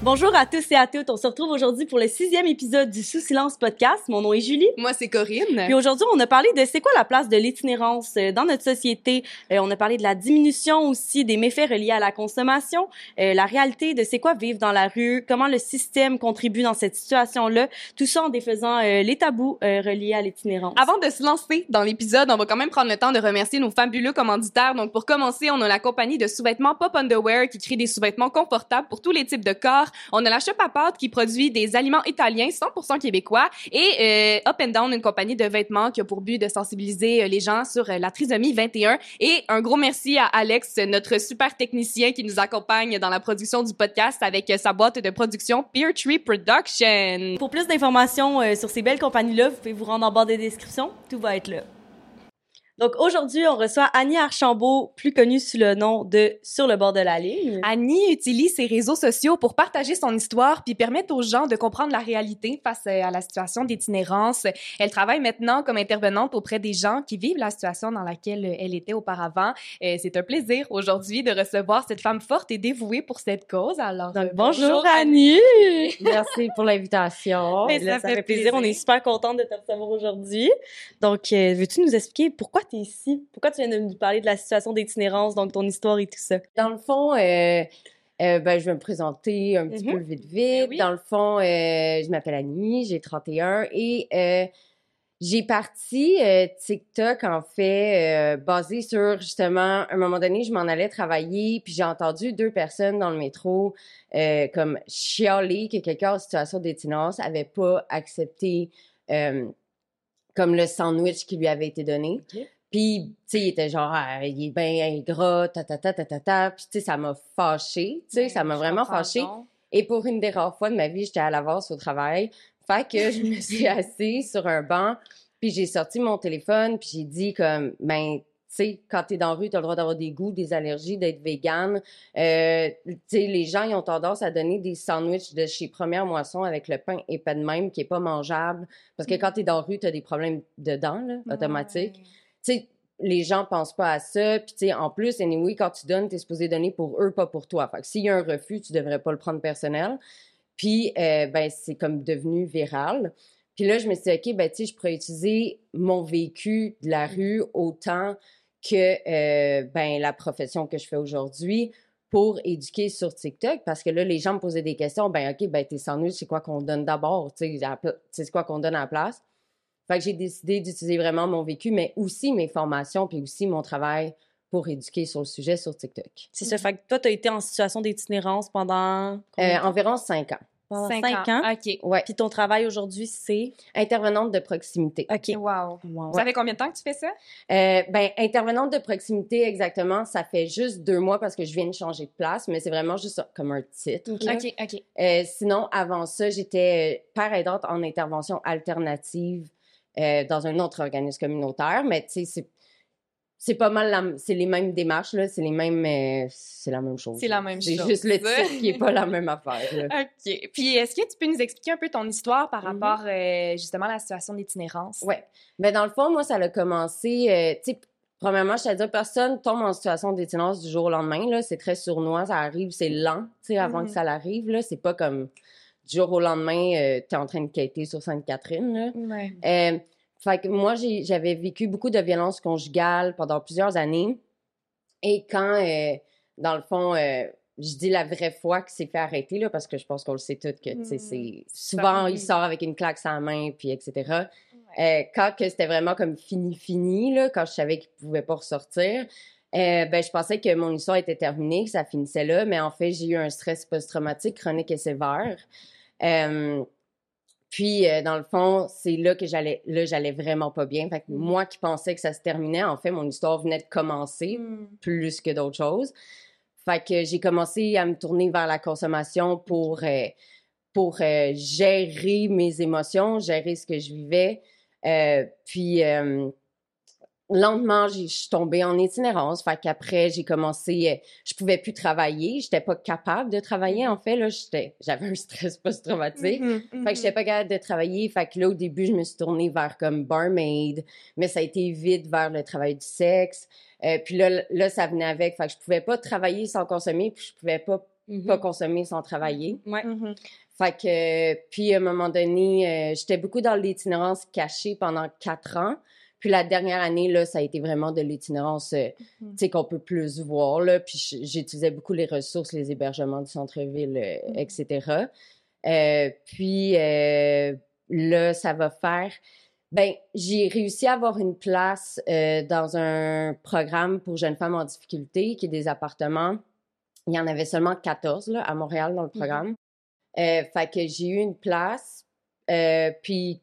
Bonjour à tous et à toutes. On se retrouve aujourd'hui pour le sixième épisode du Sous Silence Podcast. Mon nom est Julie. Moi, c'est Corinne. Puis aujourd'hui, on a parlé de c'est quoi la place de l'itinérance euh, dans notre société. Euh, on a parlé de la diminution aussi des méfaits reliés à la consommation, euh, la réalité de c'est quoi vivre dans la rue, comment le système contribue dans cette situation-là. Tout ça en défaisant euh, les tabous reliés à l'itinérance. Avant de se lancer dans l'épisode, on va quand même prendre le temps de remercier nos fabuleux commanditaires. Donc, pour commencer, on a la compagnie de sous-vêtements Pop Underwear qui crée des sous-vêtements confortables pour tous les types de corps. On a la Shop pâte qui produit des aliments italiens 100% québécois et euh, Up and Down, une compagnie de vêtements qui a pour but de sensibiliser euh, les gens sur euh, la trisomie 21. Et un gros merci à Alex, notre super technicien qui nous accompagne dans la production du podcast avec sa boîte de production Peer Tree Production. Pour plus d'informations sur ces belles compagnies-là, vous pouvez vous rendre en bas des descriptions. Tout va être là. Donc aujourd'hui, on reçoit Annie Archambault, plus connue sous le nom de Sur le bord de la ligne. Annie utilise ses réseaux sociaux pour partager son histoire puis permettre aux gens de comprendre la réalité face euh, à la situation d'itinérance. Elle travaille maintenant comme intervenante auprès des gens qui vivent la situation dans laquelle euh, elle était auparavant. Euh, C'est un plaisir aujourd'hui de recevoir cette femme forte et dévouée pour cette cause. Alors Donc bonjour Annie. Merci pour l'invitation. Ça ça, fait fait plaisir. On est super contente de te recevoir aujourd'hui. Donc, veux-tu nous expliquer pourquoi tu es ici? Pourquoi tu viens de nous parler de la situation d'itinérance, donc ton histoire et tout ça? Dans le fond, euh, euh, ben, je vais me présenter un petit Mhm. peu vite vite. oui. Dans le fond, euh, je m'appelle Annie, j'ai 31 et j'ai parti TikTok en fait basé sur justement à un moment donné, je m'en allais travailler puis j'ai entendu deux personnes dans le métro comme chialer que quelqu'un en situation d'itinérance avait pas accepté comme le sandwich qui lui avait été donné. Puis, tu sais, il était genre, Ah, il est bien ingrat, ta, ta, ta, ta, ta, ta. Puis, tu sais, ça m'a fâchée, tu sais, ça m'a vraiment fâchée. Et pour une des rares fois de ma vie, j'étais à l'avance au travail. Fait que je me suis assise sur un banc, puis j'ai sorti mon téléphone, puis j'ai dit comme, ben, tu sais, quand t'es dans la rue, t'as le droit d'avoir des goûts, des allergies, d'être végane. Euh, tu sais, les gens, ils ont tendance à donner des sandwichs de chez Première Moisson avec le pain épais de même, qui est pas mangeable. Parce que quand t'es dans la rue, t'as des problèmes de dents, là, automatiques tu les gens pensent pas à ça. Tu en plus, anyway, quand tu donnes, t'es supposé donner pour eux, pas pour toi. Fait que s'il y a un refus, tu devrais pas le prendre personnel. Puis, euh, ben, c'est comme devenu viral. Puis là, je me suis dit, OK, ben, tu je pourrais utiliser mon vécu de la rue autant que, euh, ben, la profession que je fais aujourd'hui pour éduquer sur TikTok parce que là, les gens me posaient des questions. Ben, OK, ben, tes sandwichs, c'est quoi qu'on donne d'abord? Tu c'est quoi qu'on donne à la place? Fait que j'ai décidé d'utiliser vraiment mon vécu, mais aussi mes formations, puis aussi mon travail pour éduquer sur le sujet sur TikTok. C'est ça. Fait que toi, tu as été en situation d'itinérance pendant, Euh, environ cinq ans. pendant Cinq, cinq ans. ans? OK. Ouais. Puis ton travail aujourd'hui, c'est... Intervenante de proximité. OK. Wow. Wow. Ça fait combien de temps que tu fais ça? Euh, ben, intervenante de proximité, exactement, ça fait juste deux mois parce que je viens de changer de place, mais c'est vraiment juste comme un titre. là. OK, OK. Euh, sinon, avant ça, j'étais euh, père aidante en intervention alternative euh, dans un autre organisme communautaire, mais tu sais, c'est c'est pas mal, c'est les mêmes démarches là, c'est les mêmes, euh, c'est la même chose. C'est la même C'est chose. juste le titre qui est pas la même affaire. là. OK. Puis, est-ce que tu peux nous expliquer un peu ton histoire par Mhm. rapport euh, justement à la situation d'itinérance? Ouais. Ben dans le fond, moi, ça a commencé, euh, tu sais, premièrement, je te dire, personne tombe en situation d'itinérance du jour au lendemain, là. C'est très sournois, ça arrive, c'est lent, tu sais, avant que ça l'arrive, là. C'est pas comme du jour au lendemain, euh, t'es en train de quêter sur Sainte-Catherine. Ouais. Euh, fait que moi, j'avais vécu beaucoup de violences conjugales pendant plusieurs années. Et quand, euh, dans le fond, je dis la vraie fois que c'est fait arrêter, là, parce que je pense qu'on le sait toutes que, tu sais, Mm. c'est... Souvent, il sort avec une claque la main, puis etc. Euh, quand que c'était vraiment comme fini, fini, là, quand je savais qu'il pouvait pas ressortir, euh, ben, je pensais que mon histoire était terminée, que ça finissait là, mais en fait, j'ai eu un stress post-traumatique chronique et sévère. Euh, puis, euh, dans le fond, c'est là que j'allais, là, j'allais vraiment pas bien. Fait que Mhm. moi qui pensais que ça se terminait, en fait, mon histoire venait de commencer Mm. plus que d'autres choses. Fait que j'ai commencé à me tourner vers la consommation pour, euh, pour euh, gérer mes émotions, gérer ce que je vivais. Puis lentement, je suis tombée en itinérance. Fait qu'après, j'ai commencé, euh, je pouvais plus travailler. J'étais pas capable de travailler. En fait, là, j'étais, j'avais un stress post-traumatique. Mhm, Fait que j'étais pas capable de travailler. Fait que là, au début, je me suis tournée vers comme barmaid, mais ça a été vite vers le travail du sexe. Euh, puis là, là, ça venait avec. Fait que je pouvais pas travailler sans consommer, puis je pouvais pas pas consommer sans travailler. Ouais. Fait que, puis à un moment donné, euh, j'étais beaucoup dans l'itinérance cachée pendant quatre ans. Puis la dernière année, là, ça a été vraiment de l'itinérance, euh, Mhm. tu sais, qu'on peut plus voir, là. Puis j'utilisais beaucoup les ressources, les hébergements du centre-ville, euh, Mhm. etc. Euh, puis là, ça va faire... Ben, j'ai réussi à avoir une place dans un programme pour jeunes femmes en difficulté, qui est des appartements. Il y en avait seulement 14 là, à Montréal dans le programme. Euh, fait que j'ai eu une place. Puis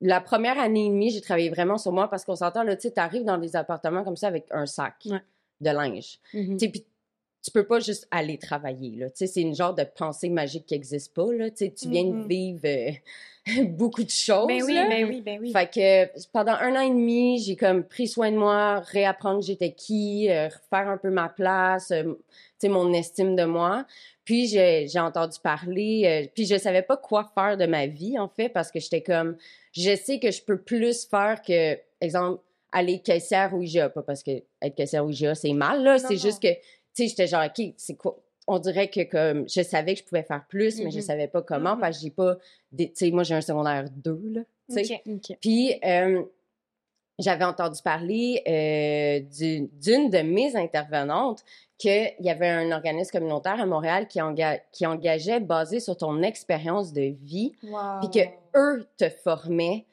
la première année et demie, j'ai travaillé vraiment sur moi parce qu'on s'entend, là, tu sais, t'arrives dans des appartements comme ça avec un sac Ouais. de linge. Mhm. Puis tu peux pas juste aller travailler, là. Tu sais, c'est une genre de pensée magique qui existe pas, là. Tu viens de Mhm. vivre euh, beaucoup de choses, Ben oui, là. ben oui, ben oui. Fait que pendant un an et demi, j'ai comme pris soin de moi, réapprendre j'étais qui, euh, refaire un peu ma place, euh, tu sais, mon estime de moi. Puis j'ai j'ai entendu parler, euh, puis je savais pas quoi faire de ma vie en fait parce que j'étais comme, je sais que je peux plus faire que, exemple, aller caissière ou IGA, pas parce que être caissière ou IGA c'est mal là, c'est juste que, sais, j'étais genre ok, c'est quoi? On dirait que comme je savais que je pouvais faire plus, mais je Mhm. savais pas comment Mhm. parce que j'ai pas, des- tu sais, moi j'ai un secondaire 2 là. Puis, euh, j'avais entendu parler euh, du- d'une de mes intervenantes qu'il y avait un organisme communautaire à Montréal qui, enga- qui engageait basé sur ton expérience de vie, Wow. puis que eux te formaient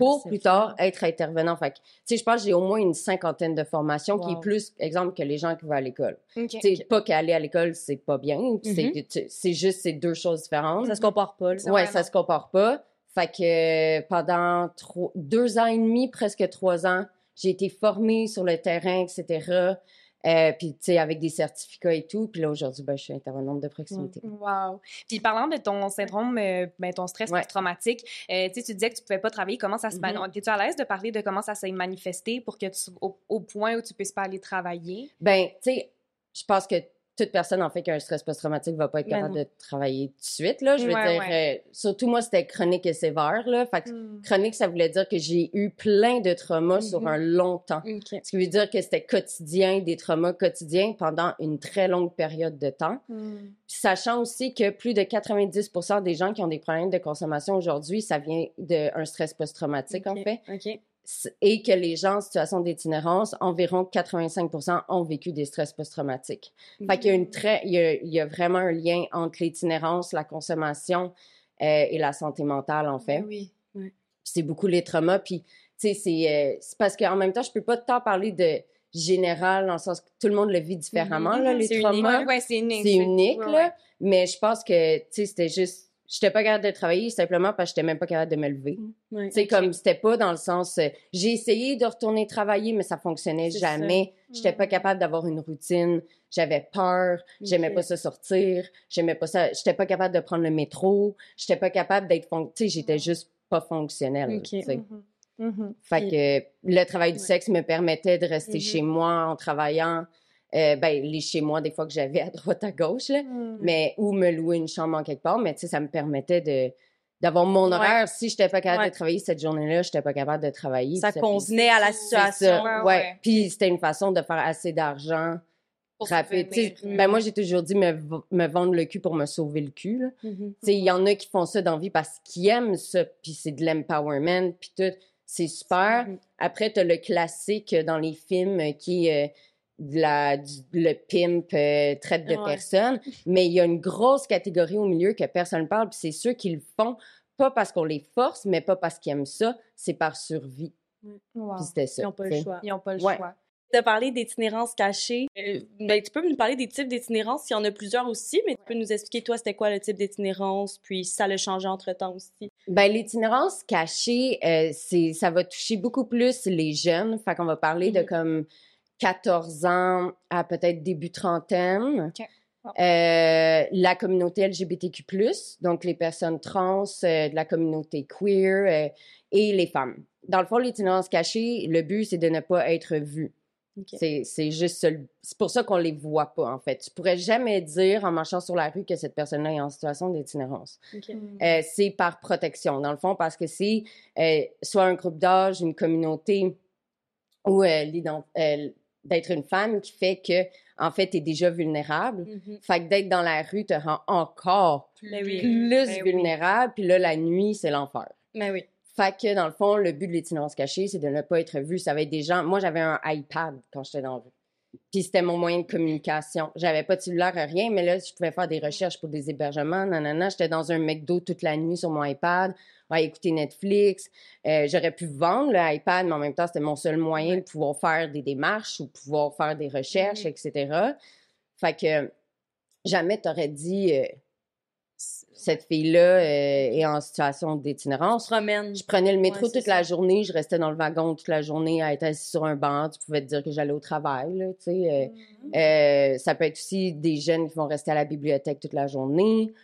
pour plus tard être intervenant. Fait que, tu sais, je pense que j'ai au moins une cinquantaine de formations qui est plus, exemple, que les gens qui vont à l'école. Ok. Tu sais, pas qu'aller à l'école, c'est pas bien, c'est Mhm. tu- c'est juste, c'est deux choses différentes. Ça se compare pas, là. Ça- Ouais, ça se compare pas. Fait que pendant trois- deux ans et demi, presque trois ans, j'ai été formée sur le terrain, etc. Euh, puis, tu sais, avec des certificats et tout. Puis là, aujourd'hui, ben, je suis intervenante de proximité. Wow. Puis parlant de ton syndrome, euh, ben, ton stress Ouais. traumatique, euh, tu sais, tu disais que tu pouvais pas travailler. Comment ça se mani- T'es-tu à l'aise de parler de comment ça s'est manifesté pour que tu au, au point où tu puisses pas aller travailler? Ben, tu sais, je pense que toute personne, en fait, qui a un stress post-traumatique va pas être Ben capable de travailler tout de suite, là. Je veux Ouais, dire, euh, surtout moi, c'était chronique et sévère, là. Fait que Hmm. chronique, ça voulait dire que j'ai eu plein de traumas sur Mhm. un long temps. Ce qui veut dire que c'était quotidien, des traumas quotidiens pendant une très longue période de temps. Hmm. Sachant aussi que plus de 90% des gens qui ont des problèmes de consommation aujourd'hui, ça vient d'un stress post-traumatique, en fait. Et que les gens en situation d'itinérance, environ 85 ont vécu des stress post-traumatiques. Fait qu'il y a une très, il y a, il y a vraiment un lien entre l'itinérance, la consommation euh, et la santé mentale, en fait. Ben oui. c'est beaucoup les traumas. Puis, tu sais, c'est euh, c'est parce qu'en même temps, je peux pas tant parler de général, dans le sens que tout le monde le vit différemment, Mhm, là, les c'est unique. traumas. Ouais, ouais, c'est unique. C'est unique, ouais, là. Mais je pense que, tu sais, c'était juste... J'étais pas capable de travailler simplement parce que j'étais même pas capable de me lever. Ouais. Tu sais, Ok. comme c'était pas dans le sens... euh, j'ai essayé de retourner travailler, mais ça fonctionnait jamais. J'étais pas Mhm. capable d'avoir une routine. J'avais peur. J'aimais pas ça sortir. J'aimais pas ça... J'étais pas capable de prendre le métro. J'étais pas capable d'être... fon- Tu sais, j'étais juste pas fonctionnelle, Ok. tu sais. Mhm. Mhm. Fait que le travail du sexe me permettait de rester Mhm. chez moi en travaillant. Euh, ben, les chez moi, des fois que j'avais à droite, à gauche, là. Mhm. Mais, ou me louer une chambre en quelque part. Mais, tu sais, ça me permettait de, d'avoir mon Ouais. horaire. Si j'étais pas capable Ouais. de travailler cette journée-là, j'étais pas capable de travailler. Ça convenait à la situation. ça, Ouais. Puis c'était une façon de faire assez d'argent rapide. Tu. Ben, moi, j'ai toujours dit me, me vendre le cul pour me sauver le cul. Tu sais, il y en a qui font ça dans vie parce qu'ils aiment ça, puis c'est de l'empowerment, puis tout. C'est super. Après, t'as le classique dans les films qui euh, la, du- le pimp euh, traite de Ouais. personnes, mais il y a une grosse catégorie au milieu que personne parle, puis c'est ceux qui le font, pas parce qu'on les force, mais pas parce qu'ils aiment ça, c'est par survie. Wow. Puis c'était ça. Ils n'ont pas le choix. Ils n'ont pas le Ouais. choix. Tu as parlé d'itinérance cachée. Euh, ben, tu peux nous parler des types d'itinérance, il y en a plusieurs aussi, mais tu peux nous expliquer, toi, c'était quoi le type d'itinérance, puis ça l'a changé entre-temps aussi? Ben, l'itinérance cachée, euh, c'est, ça va toucher beaucoup plus les jeunes. Fait qu'on va parler de Mhm. comme 14 ans à peut-être début trentaine. Euh, la communauté LGBTQ+, donc les personnes trans, euh, de la communauté queer euh, et les femmes. Dans le fond, l'itinérance cachée, le but, c'est de ne pas être vu. Ok. C'est juste C'est pour ça qu'on les voit pas, en fait. Tu pourrais jamais dire en marchant sur la rue que cette personne-là est en situation d'itinérance. C'est par protection, dans le fond, parce que c'est soit un groupe d'âge, une communauté ou euh, euh, d'être une femme qui fait que, en fait, tu es déjà vulnérable. Mhm. Fait que d'être dans la rue te rend encore Ben oui. plus Ben oui. vulnérable. Puis là, la nuit, c'est l'enfer. Ben oui. Fait que, dans le fond, le but de l'itinérance cachée, c'est de ne pas être vu. Ça va être des gens... Moi, j'avais un iPad quand j'étais dans la rue. Puis c'était mon moyen de communication. J'avais pas de cellulaire, rien, mais là, je pouvais faire des recherches pour des hébergements, nanana. J'étais dans un McDo toute la nuit sur mon iPad, à écouter Netflix. Euh, J'aurais pu vendre le iPad, mais en même temps, c'était mon seul moyen de pouvoir faire des démarches ou pouvoir faire des recherches, etc. Fait que jamais t'aurais dit... euh, cette fille-là euh, est en situation On d'itinérance. promène. Je prenais le métro Ouais, toute la journée, je restais dans le wagon toute la journée à être assis sur un banc. Tu pouvais te dire que j'allais au travail, là, tu sais. euh, Mm-hmm. ça peut être aussi des jeunes qui vont rester à la bibliothèque toute la journée.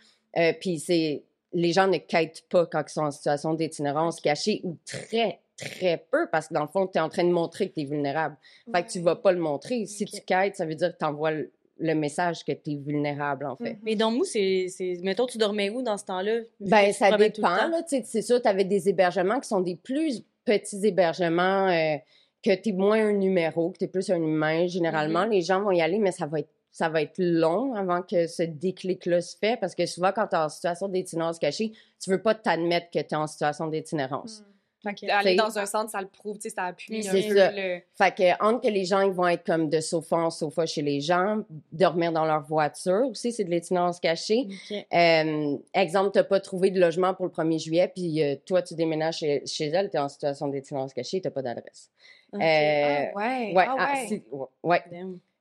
Puis c'est... Les gens ne quittent pas quand ils sont en situation d'itinérance cachée ou très, très peu parce que dans le fond, tu es en train de montrer que tu es vulnérable. Fait que tu vas pas le montrer. Si tu quittes, ça veut dire que tu envoies le, message que tu es vulnérable, en fait. Mais dans Mou, c'est. Mettons, tu dormais où dans ce temps-là? Ben, ça dépend. c'est sûr, tu avais des hébergements qui sont des plus petits hébergements, euh, que tu es moins un numéro, que tu es plus un humain. Généralement, Mm-hmm. les gens vont y aller, mais ça va être ça va être long avant que ce déclic-là se fait, parce que souvent, quand tu es en situation d'itinérance cachée, tu veux pas t'admettre que tu es en situation d'itinérance. Ok. Aller dans un centre, ça le prouve, tu sais, ça appuie C'est ça. le... Fait que, entre que les gens, ils vont être comme de sofa en sofa chez les gens, dormir dans leur voiture aussi, c'est de l'itinérance cachée. Ok. Euh, exemple, tu n'as pas trouvé de logement pour le 1er juillet, puis euh, toi, tu déménages chez, chez elle, tu es en situation d'itinérance cachée, tu n'as pas d'adresse. Ok. Euh, Ah ouais, ouais, ah ah, ouais. c'est- ouais.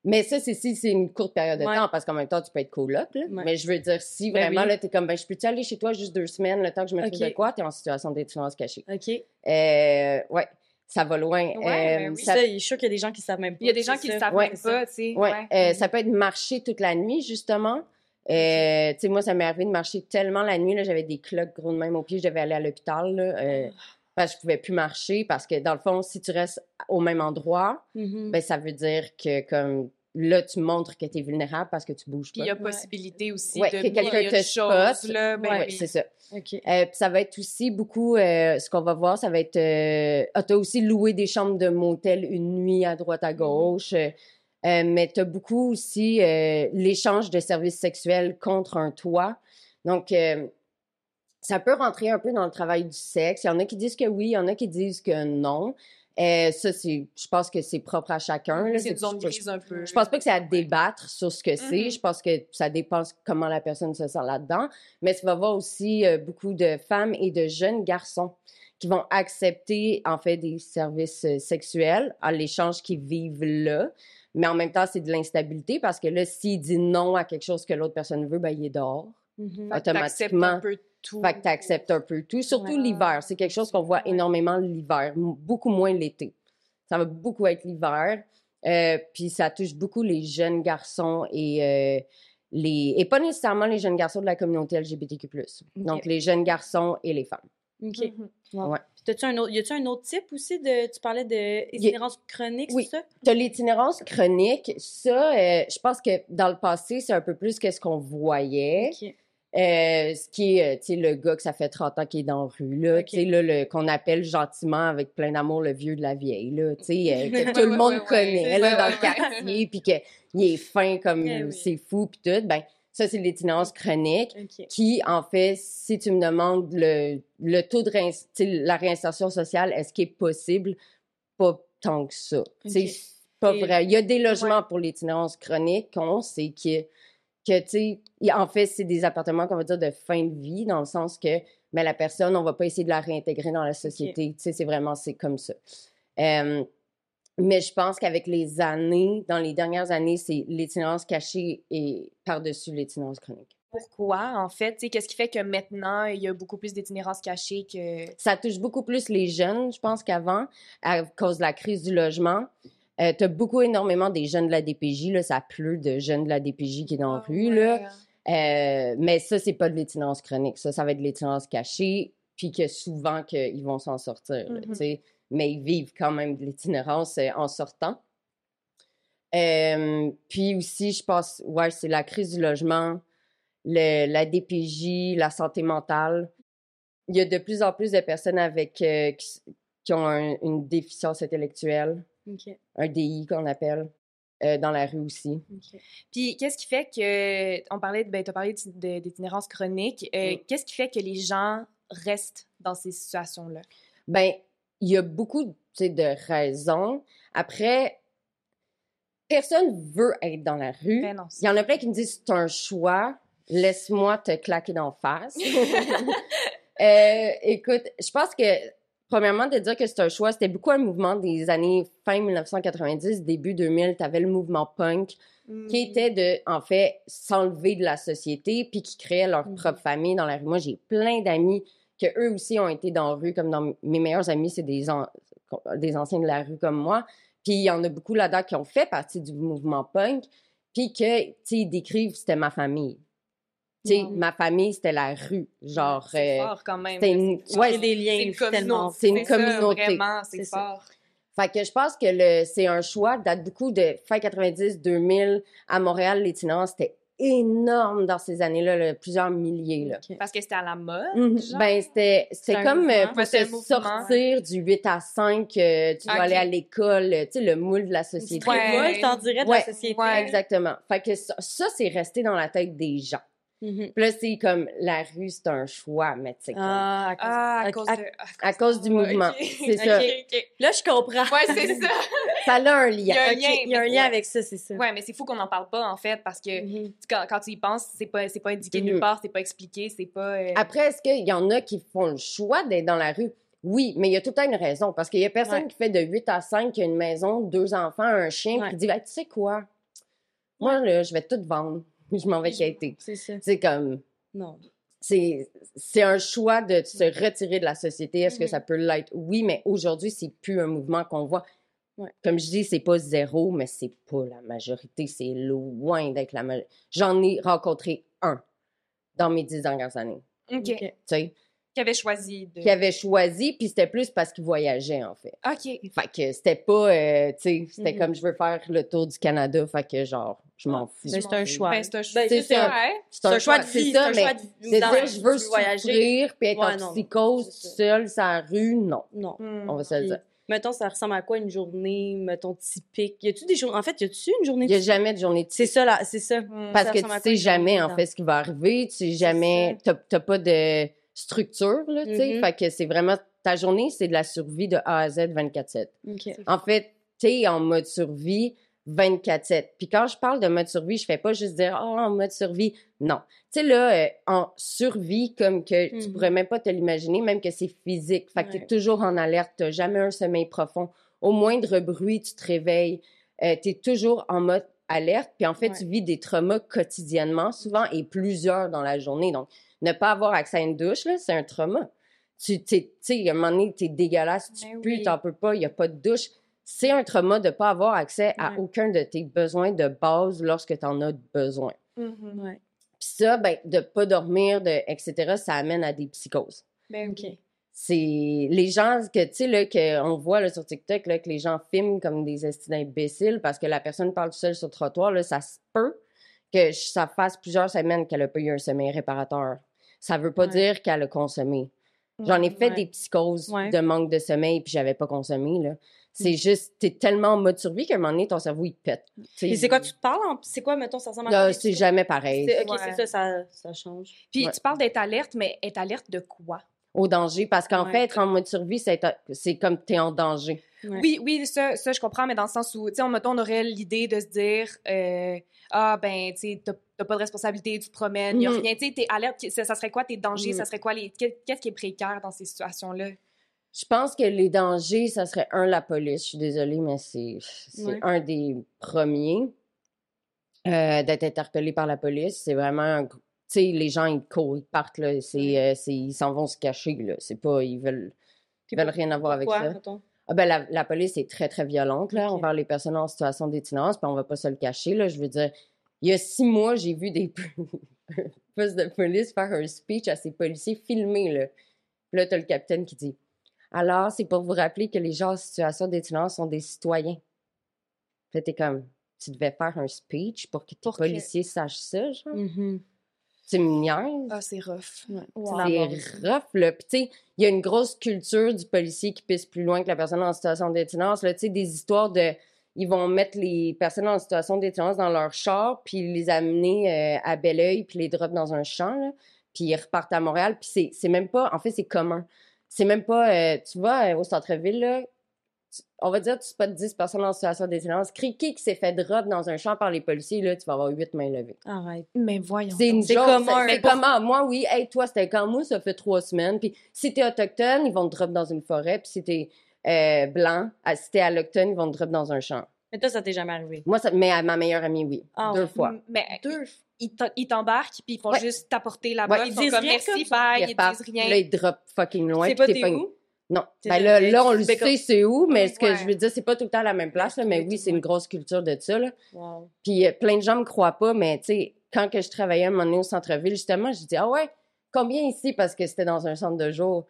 Mais ça, c'est si c'est une courte période de Ouais. temps, parce qu'en même temps, tu peux être coloc. Là. Ouais. Mais je veux dire, si Ben vraiment, oui. tu es comme, ben, je peux-tu aller chez toi juste deux semaines, le temps que je me trouve Ok. de quoi, tu es en situation d'itinérance cachée. OK. Euh, ouais, ça va loin. Ouais, ben Euh, oui. ça Ça, je suis sûre qu'il y a des gens qui savent même pas. Il y a des gens qui ça. savent Ouais, même pas, tu sais. Ouais, ouais. euh, ça peut être marcher toute la nuit, justement. Euh, tu sais, moi, ça m'est arrivé de marcher tellement la nuit, là, j'avais des cloques gros de même aux pieds, je devais aller à l'hôpital, là, euh, parce que je pouvais plus marcher, parce que dans le fond, si tu restes au même endroit, Mhm. ben, ça veut dire que, comme, là, tu montres que tu es vulnérable parce que tu bouges pas. il y a Ouais. possibilité aussi Ouais, de que quelqu'un te là, ben oui. c'est ça. OK. Euh, puis ça va être aussi beaucoup, euh, ce qu'on va voir, ça va être, euh, ah, t'as aussi loué des chambres de motel une nuit à droite à gauche, euh, mais t'as beaucoup aussi l'échange de services sexuels contre un toit. Donc, ça peut rentrer un peu dans le travail du sexe. Il y en a qui disent que oui, il y en a qui disent que non. Euh, ça, c'est, je pense que c'est propre à chacun. là. C'est une zone grise un peu. je pense pas que c'est à débattre sur ce que c'est. Mhm. Je pense que ça dépend comment la personne se sent là-dedans. Mais tu vas voir aussi euh, beaucoup de femmes et de jeunes garçons qui vont accepter, en fait, des services euh, sexuels à l'échange qu'ils vivent là. Mais en même temps, c'est de l'instabilité parce que là, s'il dit non à quelque chose que l'autre personne veut, ben, il est dehors. Mhm. T'acceptes automatiquement. un peu tout. Fait que tu acceptes un peu tout, surtout Ouais. l'hiver. C'est quelque chose qu'on voit Ouais. énormément l'hiver, beaucoup moins l'été. Ça va beaucoup être l'hiver. Euh, puis ça touche beaucoup les jeunes garçons et euh, les et pas nécessairement les jeunes garçons de la communauté LGBTQ+. Donc les jeunes garçons et les femmes. OK. Mhm. Ouais. Un autre, y a-tu un autre type aussi de, tu parlais de itinérance chronique, Oui. c'est ça? T'as l'itinérance chronique. Ça, euh, je pense que dans le passé, c'est un peu plus que ce qu'on voyait. OK. Euh, ce qui est, euh, tu sais, le gars que ça fait 30 ans qui est dans la rue, là, Ok. tu sais, là, le- qu'on appelle gentiment avec plein d'amour le vieux de la vieille, là, tu sais, euh, que tout le monde ouais, ouais. connaît, Ouais, là, dans le quartier, puis qu'il est fin comme Eh oui. c'est fou, puis tout, ben, ça, c'est l'itinérance chronique qui, en fait, si tu me demandes le, le taux de la réinsertion sociale, est-ce qu'il est possible? Pas tant que ça. C'est pas Et- vrai. Il y a des logements pour l'itinérance chronique qu'on sait que, que tu sais, en fait, c'est des appartements qu'on va dire de fin de vie, dans le sens que, mais la personne, on va pas essayer de la réintégrer dans la société. Tu sais, c'est vraiment, c'est comme ça. Euh, mais je pense qu'avec les années, dans les dernières années, c'est l'itinérance cachée et par-dessus l'itinérance chronique. Pourquoi, en fait? Tu sais, Qu'est-ce qui fait que maintenant, il y a beaucoup plus d'itinérance cachée que... Ça touche beaucoup plus les jeunes, je pense, qu'avant, à cause de la crise du logement. Euh, t'as beaucoup, énormément des jeunes de la DPJ, là, ça pleut de jeunes de la DPJ qui est dans la rue, ouais. là. Euh, mais ça, c'est pas de l'itinérance chronique. Ça, ça va être de l'itinérance cachée, puis que souvent qu'ils vont s'en sortir, Mhm. tu sais. Mais ils vivent quand même de l'itinérance euh, en sortant. Puis aussi, je pense, ouais, c'est la crise du logement, le- la DPJ, la santé mentale. Il y a de plus en plus de personnes avec qui, ont un- une déficience intellectuelle, Un DI qu'on appelle, euh, dans la rue aussi. Puis qu'est-ce qui fait que on parlait de ben tu as parlé d'itinérance chronique, euh, Mm. qu'est-ce qui fait que les gens restent dans ces situations là Ben, il y a beaucoup de raisons. Après, personne veut être dans la rue. Ben non. Il y en a plein qui me disent c'est un choix, laisse-moi te claquer d'en face. Euh, écoute, je pense que, premièrement, de dire que c'est un choix, c'était beaucoup un mouvement des années fin 1990, début 2000. Tu avais le mouvement punk Mm. qui était de, en fait, s'enlever de la société puis qui créaient leur Mhm. propre famille dans la rue. Moi, j'ai plein d'amis que eux aussi ont été dans la rue, comme dans mes meilleurs amis, c'est des, an- des anciens de la rue comme moi. Puis il y en a beaucoup là-dedans qui ont fait partie du mouvement punk, puis que, tu sais, ils décrivent, c'était ma famille. Tu sais, Wow. ma famille, c'était la rue. Genre, c'est euh, fort quand même. une- c'est- ouais, des liens c'est une tellement. communauté. C'est une ça, communauté. Vraiment, c'est ça. fort. Fait que je pense que le, c'est un choix, date beaucoup de fin 90, 2000. À Montréal, l'itinérance, c'était énorme dans ces années-là, là, plusieurs milliers, là. Parce que c'était à la mode. Mhm. genre? Ben, c'était, comme euh, pour Ouais, se sortir du 8 à 5, euh, tu dois aller à l'école, tu sais, le moule de la société. Ouais. Révolte, on dirait, de Ouais. la société. Ouais. Exactement. Fait que ça, ça, c'est resté dans la tête des gens. Mhm. Puis là, c'est comme, la rue, c'est un choix, mais tu sais, comme- Ah, à cause- Ah, à à- cause à- de. à cause du mouvement. C'est ça. Ok, ok. Là, je comprends. Ouais, c'est ça. Ça a un Il y a lien. un lien, Il y a un lien avec ça, c'est ça. Ouais, mais c'est fou qu'on n'en parle pas, en fait, parce que Mhm. quand, quand tu y penses, c'est pas, c'est pas indiqué nulle Mhm. part, c'est pas expliqué, c'est pas. euh, Après, est-ce qu'il y en a qui font le choix d'être dans la rue? Oui, mais il y a tout le temps une raison. Parce qu'il y a personne Ouais. qui fait de 8 à 5, qui a une maison, deux enfants, un chien, Ouais. qui dit, Ben, tu sais quoi? Moi, là, je vais tout vendre. Je m'en vais quitter. C'est ça. C'est comme, Non. c'est, c'est un choix de se retirer de la société. Est-ce que ça peut l'être? Oui, mais aujourd'hui, c'est plus un mouvement qu'on voit. Ouais. Comme je dis, c'est pas zéro, mais c'est pas la majorité. C'est loin d'être la majorité. J'en ai rencontré un dans mes dix dernières années. OK. Tu sais, Qui avait choisi de. qui avait choisi, puis c'était plus parce qu'il voyageait, en fait. OK. Fait que c'était pas, euh, tu sais, c'était Mhm. comme je veux faire le tour du Canada, fait que genre, je m'en fous. Mais c'est un choix. Ben, c'est un choix. C'est ça. Ouais. C'est un choix de c'est vie, ça, c'est un mais choix de- dire, je veux tu souffrir, puis être Ouais, en psychose, c'est ça. seule, la rue, non. Non. Hmm. On va se le dire. Mettons, ça ressemble à quoi une journée, mettons, typique? Y a-tu des journées? En fait, y a-tu une journée Il n'y a typique? jamais de journée de C'est ça, là, c'est ça. Hmm. Parce ça que tu sais jamais, en fait, ce qui va arriver. Tu sais jamais, t'as t'as pas de structure, là, tu sais. Mhm. Fait que c'est vraiment, ta journée, c'est de la survie de A à Z 24-7. OK. En fait, t'es en mode survie 24-7. Puis quand je parle de mode survie, je fais pas juste dire, oh, en mode survie. Non. Tu sais, là, euh, en survie, comme que tu Mhm. pourrais même pas te l'imaginer, même que c'est physique. Fait que Ouais. t'es toujours en alerte, t'as jamais un sommeil profond. Au moindre bruit, tu te réveilles. Euh, t'es toujours en mode alerte. Puis en fait, Ouais. tu vis des traumas quotidiennement, souvent, et plusieurs dans la journée. Donc, ne pas avoir accès à une douche, là, c'est un trauma. Tu sais, à un moment donné, t'es dégueulasse, tu Ben pues, oui. t'en peux pas, il y a pas de douche. C'est un trauma de pas avoir accès à Ouais. aucun de tes besoins de base lorsque tu en as besoin. Ouais. Puis ça, ben, de pas dormir, de, etc., ça amène à des psychoses. Ben OK. C'est les gens que, tu sais, là, qu'on voit là, sur TikTok, là, que les gens filment comme des estis d'imbéciles parce que la personne parle seule sur le trottoir, là, ça se peut que ça fasse plusieurs semaines qu'elle a pas eu un sommeil réparateur. Ça veut pas Ouais. dire qu'elle a consommé. J'en ai fait Ouais. des psychoses Ouais. de manque de sommeil puis j'avais pas consommé, là. C'est juste, t'es tellement en mode survie qu'à un moment donné, ton cerveau, il pète. Tu sais, Et c'est quoi, tu te parles? en- C'est quoi, mettons, ça ressemble à quoi? c'est jamais pareil. C'est- OK, Ouais. c'est ça, ça, ça change. Puis Ouais. tu parles d'être alerte, mais être alerte de quoi? Au danger. Parce qu'en Ouais. fait, être en mode survie, c'est comme t'es en danger. Ouais. Oui, oui, ça, ça, je comprends, mais dans le sens où, tu sais, on, mettons, on aurait l'idée de se dire, euh, ah, ben, tu sais, t'as t'as pas de responsabilité, tu te promènes, y a Mhm. rien, tu sais, t'es alerte, ça, ça serait quoi tes dangers, Mhm. ça serait quoi les. qu'est- Qu'est-ce qui est précaire dans ces situations-là? Je pense que les dangers, ça serait un, la police. Je suis désolée, mais c'est c'est Ouais. un des premiers euh, d'être interpellé par la police. C'est vraiment Tu sais, les gens, ils courent, ils partent, là. Ouais. euh, ils s'en vont se cacher, là. C'est pas... Ils veulent, ils veulent rien avoir avec pourquoi, ça. Ah ben, la, la police est très, très violente, là, Ok. envers les personnes en situation d'itinérance, puis on va pas se le cacher, là. Je veux dire, il y a six mois, j'ai vu des postes de police faire un speech à ces policiers filmés, là. Puis là, t'as le capitaine qui dit Alors, c'est pour vous rappeler que les gens en situation d'itinérance sont des citoyens. T'es comme Tu devais faire un speech pour que tes Pour que- policiers sachent ça, genre. Mhm. Tu me niaises? Ah, c'est rough. Ouais. Wow. C'est C'est rough, là. Puis, tu sais, il y a une grosse culture du policier qui pisse plus loin que la personne en situation d'itinérance. Là, tu sais, des histoires de. Ils vont mettre les personnes en situation d'itinérance dans leur char, puis les amener euh, à Belleuil, puis les drop dans un champ, là. Puis ils repartent à Montréal. Puis c'est- c'est même pas. En fait, c'est commun. C'est même pas. euh, tu vois, euh, au centre-ville, là. tu- On va dire, tu spots 10 personnes en situation d'itinérance. Crie qui qui s'est fait drop dans un champ par les policiers, là, tu vas avoir 8 mains levées. Arrête. Mais voyons. C'est une C'est joke, commun. c'est- comment? Moi, oui. Hey, toi, c'était quand? Moi, ça fait trois semaines. Puis si t'es autochtone, ils vont te drop dans une forêt. Puis si t'es euh, blanc, à- si t'es allochtone, ils vont te drop dans un champ. Mais toi, ça t'est jamais arrivé? Moi, ça, mais à ma meilleure amie, oui. Ah Deux ouais. fois. Mais Deux. ils t'embarquent, puis ils font Ouais. juste t'apporter là-bas. Ouais. Ils disent comme rien merci, bye, Ils disent rien. Là, ils drop fucking loin. C'est pas t'es où? Non. Ben là, le- là, on le ben, sait c'est où, mais ce que Ouais. je veux dire, c'est pas tout le temps à la même place, là, mais oui, c'est une grosse culture de ça, là. Wow. Puis euh, plein de gens me croient pas, mais tu sais, quand que je travaillais à un moment donné au centre-ville, justement, je dis ah ouais, combien ici parce que c'était dans un centre de jour,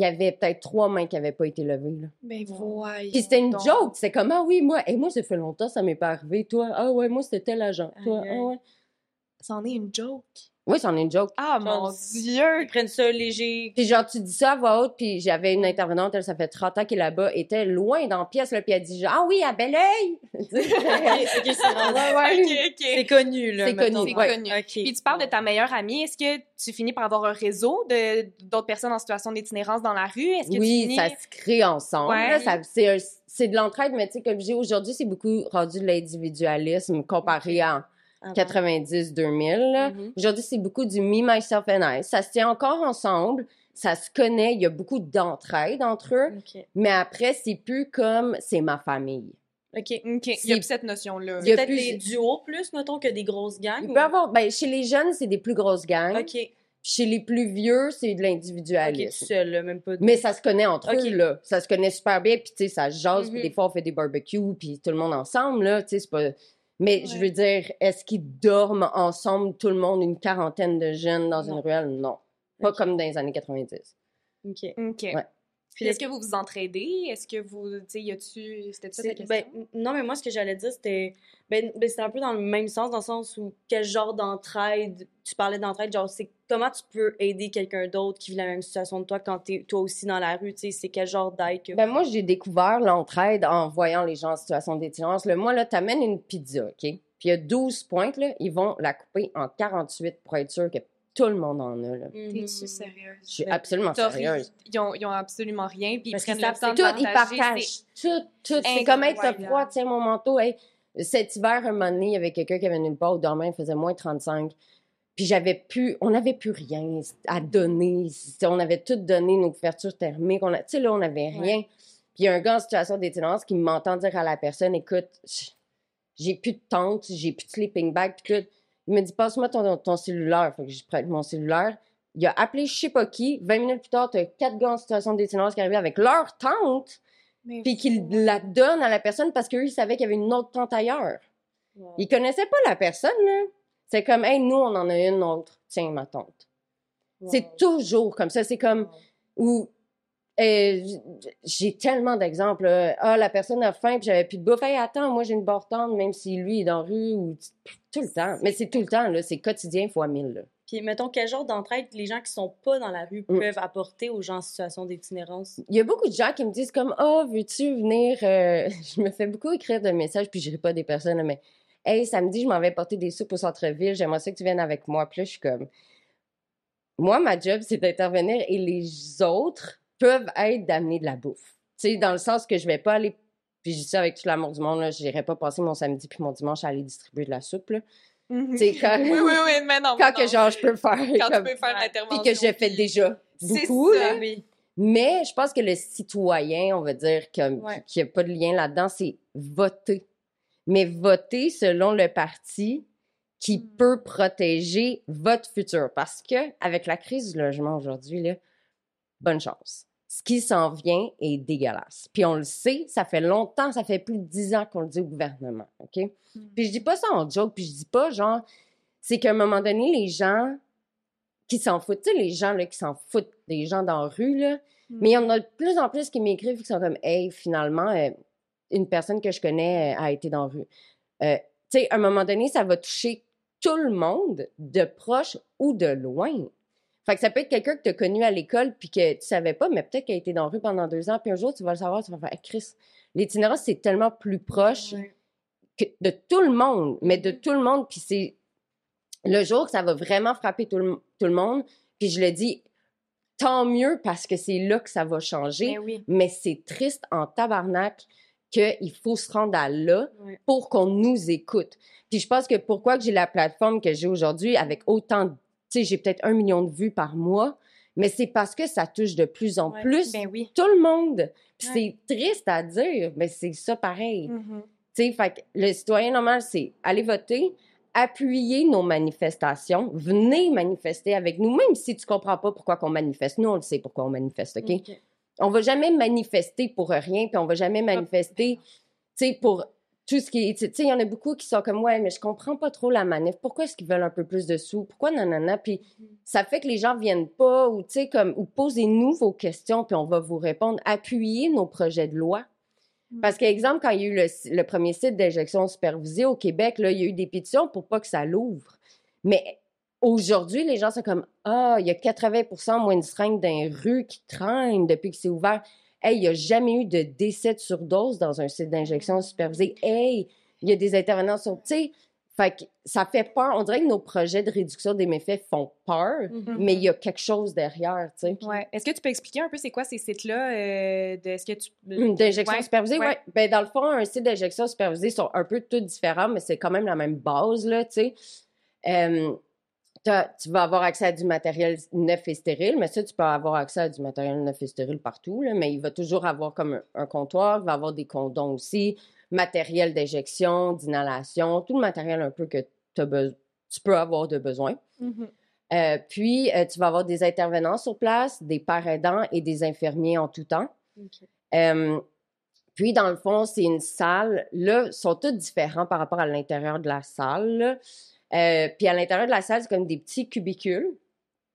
il y avait peut-être trois mains qui avaient pas été levées là. Mais voyons. Puis c'était une donc. joke, c'est comme ah oui moi, et moi ça fait longtemps ça m'est pas arrivé, toi ah ouais moi c'était tel agent, toi ah ouais. C'en est une joke. Oui, c'en est une joke. Ah, Genre, mon Ils Dieu! prennent ça léger. Puis genre, tu dis ça à voix haute, puis j'avais une intervenante, elle, ça fait 30 ans qu'elle est là-bas, était loin dans la pièce, là, puis elle dit genre, ah oui, à? Ok, ok, c'est connu, là. C'est connu, C'est ouais. connu. Puis tu parles de ta meilleure amie. Est-ce que tu finis par avoir un réseau de d'autres personnes en situation d'itinérance dans la rue? Est-ce que tu Oui, finis... ça se crée ensemble. Ouais. là, ça- c'est, un- c'est de l'entraide, mais tu sais, comme dis, aujourd'hui, c'est beaucoup rendu de l'individualisme comparé à Avant. 90-2000. là. Mhm. Aujourd'hui, c'est beaucoup du me, myself and I. Ça se tient encore ensemble, ça se connaît, il y a beaucoup d'entraide entre eux, mais après, c'est plus comme c'est ma famille. Ok. OK, il y a plus cette notion-là. Il y a Peut-être plus- des duos plus, mettons, que des grosses gangs. Il ou- peut avoir, ben, chez les jeunes, c'est des plus grosses gangs. Ok. Chez les plus vieux, c'est de l'individualisme. seul, même pas. de- Mais ça se connaît entre eux, là. Ça se connaît super bien, puis tu sais, ça se jase, puis Mhm. des fois, on fait des barbecues, puis tout le monde ensemble, là, tu sais, c'est pas... Mais je veux dire, est-ce qu'ils dorment ensemble, tout le monde, une quarantaine de jeunes dans une ruelle? Non. Pas comme dans les années 90. Ok. OK. Ouais. Puis est-ce que vous vous entraidez? Est-ce que vous... Tu sais, y a-tu... C'était ça ta question? ben, n- non, mais moi, ce que j'allais dire, c'était. Ben, ben, c'était un peu dans le même sens, dans le sens où quel genre d'entraide. Tu parlais d'entraide, genre, c'est comment tu peux aider quelqu'un d'autre qui vit la même situation que toi quand t'es toi aussi dans la rue, tu sais, c'est quel genre d'aide que. Ben moi, j'ai découvert l'entraide en voyant les gens en situation d'itinérance. Là, moi, là, t'amènes une pizza, OK? Puis il y a 12 pointes, là, ils vont la couper en 48 pour être sûr que tout le monde en a, là. T'es-tu sérieuse? Je suis absolument sérieuse. ri- Ils ont, ils ont absolument rien, puis ils Parce prennent le temps de Tout, ils partagent. c'est- Tout, tout. C'est comme être froid, tiens mon manteau. Hey, cet hiver, un moment donné, il y avait quelqu'un qui avait une part où dormait, il faisait moins 35. Puis j'avais plus, on n'avait plus rien à donner. On avait tout donné, nos couvertures thermiques. Tu sais, là, on n'avait rien. Puis il y a un gars en situation d'itinérance qui m'entend dire à la personne, écoute, j'ai plus de tente, j'ai plus de sleeping bag, puis tout. Il me dit, passe-moi ton, ton cellulaire. Fait que je prête mon cellulaire. Il a appelé je sais pas qui. 20 minutes plus tard, t'as quatre gars en situation d'itinérance qui arrivaient avec leur Mais puis qu'il la donne à la personne parce qu'eux, ils savaient qu'il y avait une autre tente ailleurs. Wow. Ils connaissaient pas la personne, là. C'est comme, hey, nous, on en a une autre. Tiens, ma tante. C'est toujours comme ça. C'est comme, où, j'ai tellement d'exemples. Ah, la personne a faim, puis j'avais plus de bouffe. Hey, attends, moi, j'ai une barre tente, même si lui est dans la rue, ou tout le temps. Mais c'est tout le temps, là. C'est quotidien fois mille, là. Puis, mettons, quel genre d'entraide les gens qui sont pas dans la rue Mm. peuvent apporter aux gens en situation d'itinérance? Il y a beaucoup de gens qui me disent comme oh veux-tu venir euh, je me fais beaucoup écrire de messages puis je ris pas des personnes mais hey samedi je m'en vais porter des soupes au centre-ville j'aimerais ça que tu viennes avec moi puis là je suis comme moi ma job c'est d'intervenir et les autres peuvent être d'amener de la bouffe tu sais dans le sens que je vais pas aller puis je dis ça avec tout l'amour du monde là j'irai pas passer mon samedi puis mon dimanche à aller distribuer de la soupe là Mhm. tu sais quand Oui, oui, oui, mais non. quand mais que genre je peux faire Quand comme- tu peux faire l'intervention. puis que je fais déjà C'est beaucoup ça. là Oui. mais je pense que le citoyen, on va dire, comme, Ouais. qu'il n'y a pas de lien là-dedans, c'est voter. Mais voter selon le parti qui Mm. peut protéger votre futur. Parce que, avec la crise du logement aujourd'hui, là, bonne chance. Ce qui s'en vient est dégueulasse. Puis on le sait, ça fait longtemps, ça fait plus de dix ans qu'on le dit au gouvernement, OK? Mm. Puis je dis pas ça en joke, puis je dis pas genre, c'est qu'à un moment donné, les gens qui s'en foutent, tu sais, les gens là, qui s'en foutent des gens dans la rue, là, Mm. mais il y en a de plus en plus qui m'écrivent qui sont comme, hey, finalement, euh, une personne que je connais euh, a été dans la rue. Euh, tu sais, à un moment donné, ça va toucher tout le monde, de proche ou de loin. Fait que ça peut être quelqu'un que tu as connu à l'école puis que tu savais pas, mais peut-être qu'il a été dans la rue pendant deux ans, puis un jour, tu vas le savoir, tu vas faire, Chris, l'itinérance, c'est tellement plus proche que de tout le monde, mais de tout le monde, puis c'est le jour que ça va vraiment frapper tout le, tout le monde, puis je le dis, tant mieux parce que c'est là que ça va changer, Mais oui. mais c'est triste en tabarnak qu'il faut se rendre à là pour qu'on nous écoute. Puis je pense que pourquoi que j'ai la plateforme que j'ai aujourd'hui avec autant, de- sais, j'ai peut-être un million de vues par mois, mais c'est parce que ça touche de plus en Ouais. plus Ben oui. tout le monde. Puis Ouais. c'est triste à dire, mais c'est ça pareil. Mhm. Tu sais, fait que le citoyen normal, c'est aller voter, appuyer nos manifestations, venez manifester avec nous, même si tu comprends pas pourquoi qu'on manifeste. Nous, on le sait pourquoi on manifeste, OK? OK. On va jamais manifester pour rien, puis on va jamais manifester, tu sais, pour tout ce qui est... Tu sais, il y en a beaucoup qui sont comme, ouais, mais je comprends pas trop la manif. Pourquoi est-ce qu'ils veulent un peu plus de sous? Pourquoi nanana? Puis ça fait que les gens viennent pas, ou tu sais, comme, ou posez-nous vos questions, puis on va vous répondre. Appuyez nos projets de loi. Parce qu'exemple, quand il y a eu le, le premier site d'injection supervisée au Québec, là, il y a eu des pétitions pour pas que ça l'ouvre. Mais aujourd'hui, les gens sont comme Ah, il y a 80% moins de seringues dans les rues qui traînent depuis que c'est ouvert. Hey, il n'y a jamais eu de décès de surdose dans un site d'injection supervisée. Hey, il y a des intervenants sur. Tu sais, fait que ça fait peur. On dirait que nos projets de réduction des méfaits font peur, Mhm. mais il y a quelque chose derrière, tu sais. Ouais. Est-ce que tu peux expliquer un peu c'est quoi ces sites-là? euh, de, est-ce que tu... D'injection Ouais, supervisée, oui. ouais. Ben, dans le fond, un site d'injection supervisée sont un peu tous différents, mais c'est quand même la même base, là, tu sais. Euh, tu vas avoir accès à du matériel neuf et stérile, mais ça, tu peux avoir accès à du matériel neuf et stérile partout, là, mais il va toujours avoir comme un, un comptoir, il va avoir des condoms aussi, matériel d'injection, d'inhalation, tout le matériel un peu que tu peux avoir de besoin. Mhm. Euh, puis, euh, tu vas avoir des intervenants sur place, des parents aidants et des infirmiers en tout temps. Euh, puis, dans le fond, c'est une salle. Là, ils sont tous différents par rapport à l'intérieur de la salle. là. Euh, puis, à l'intérieur de la salle, c'est comme des petits cubicules.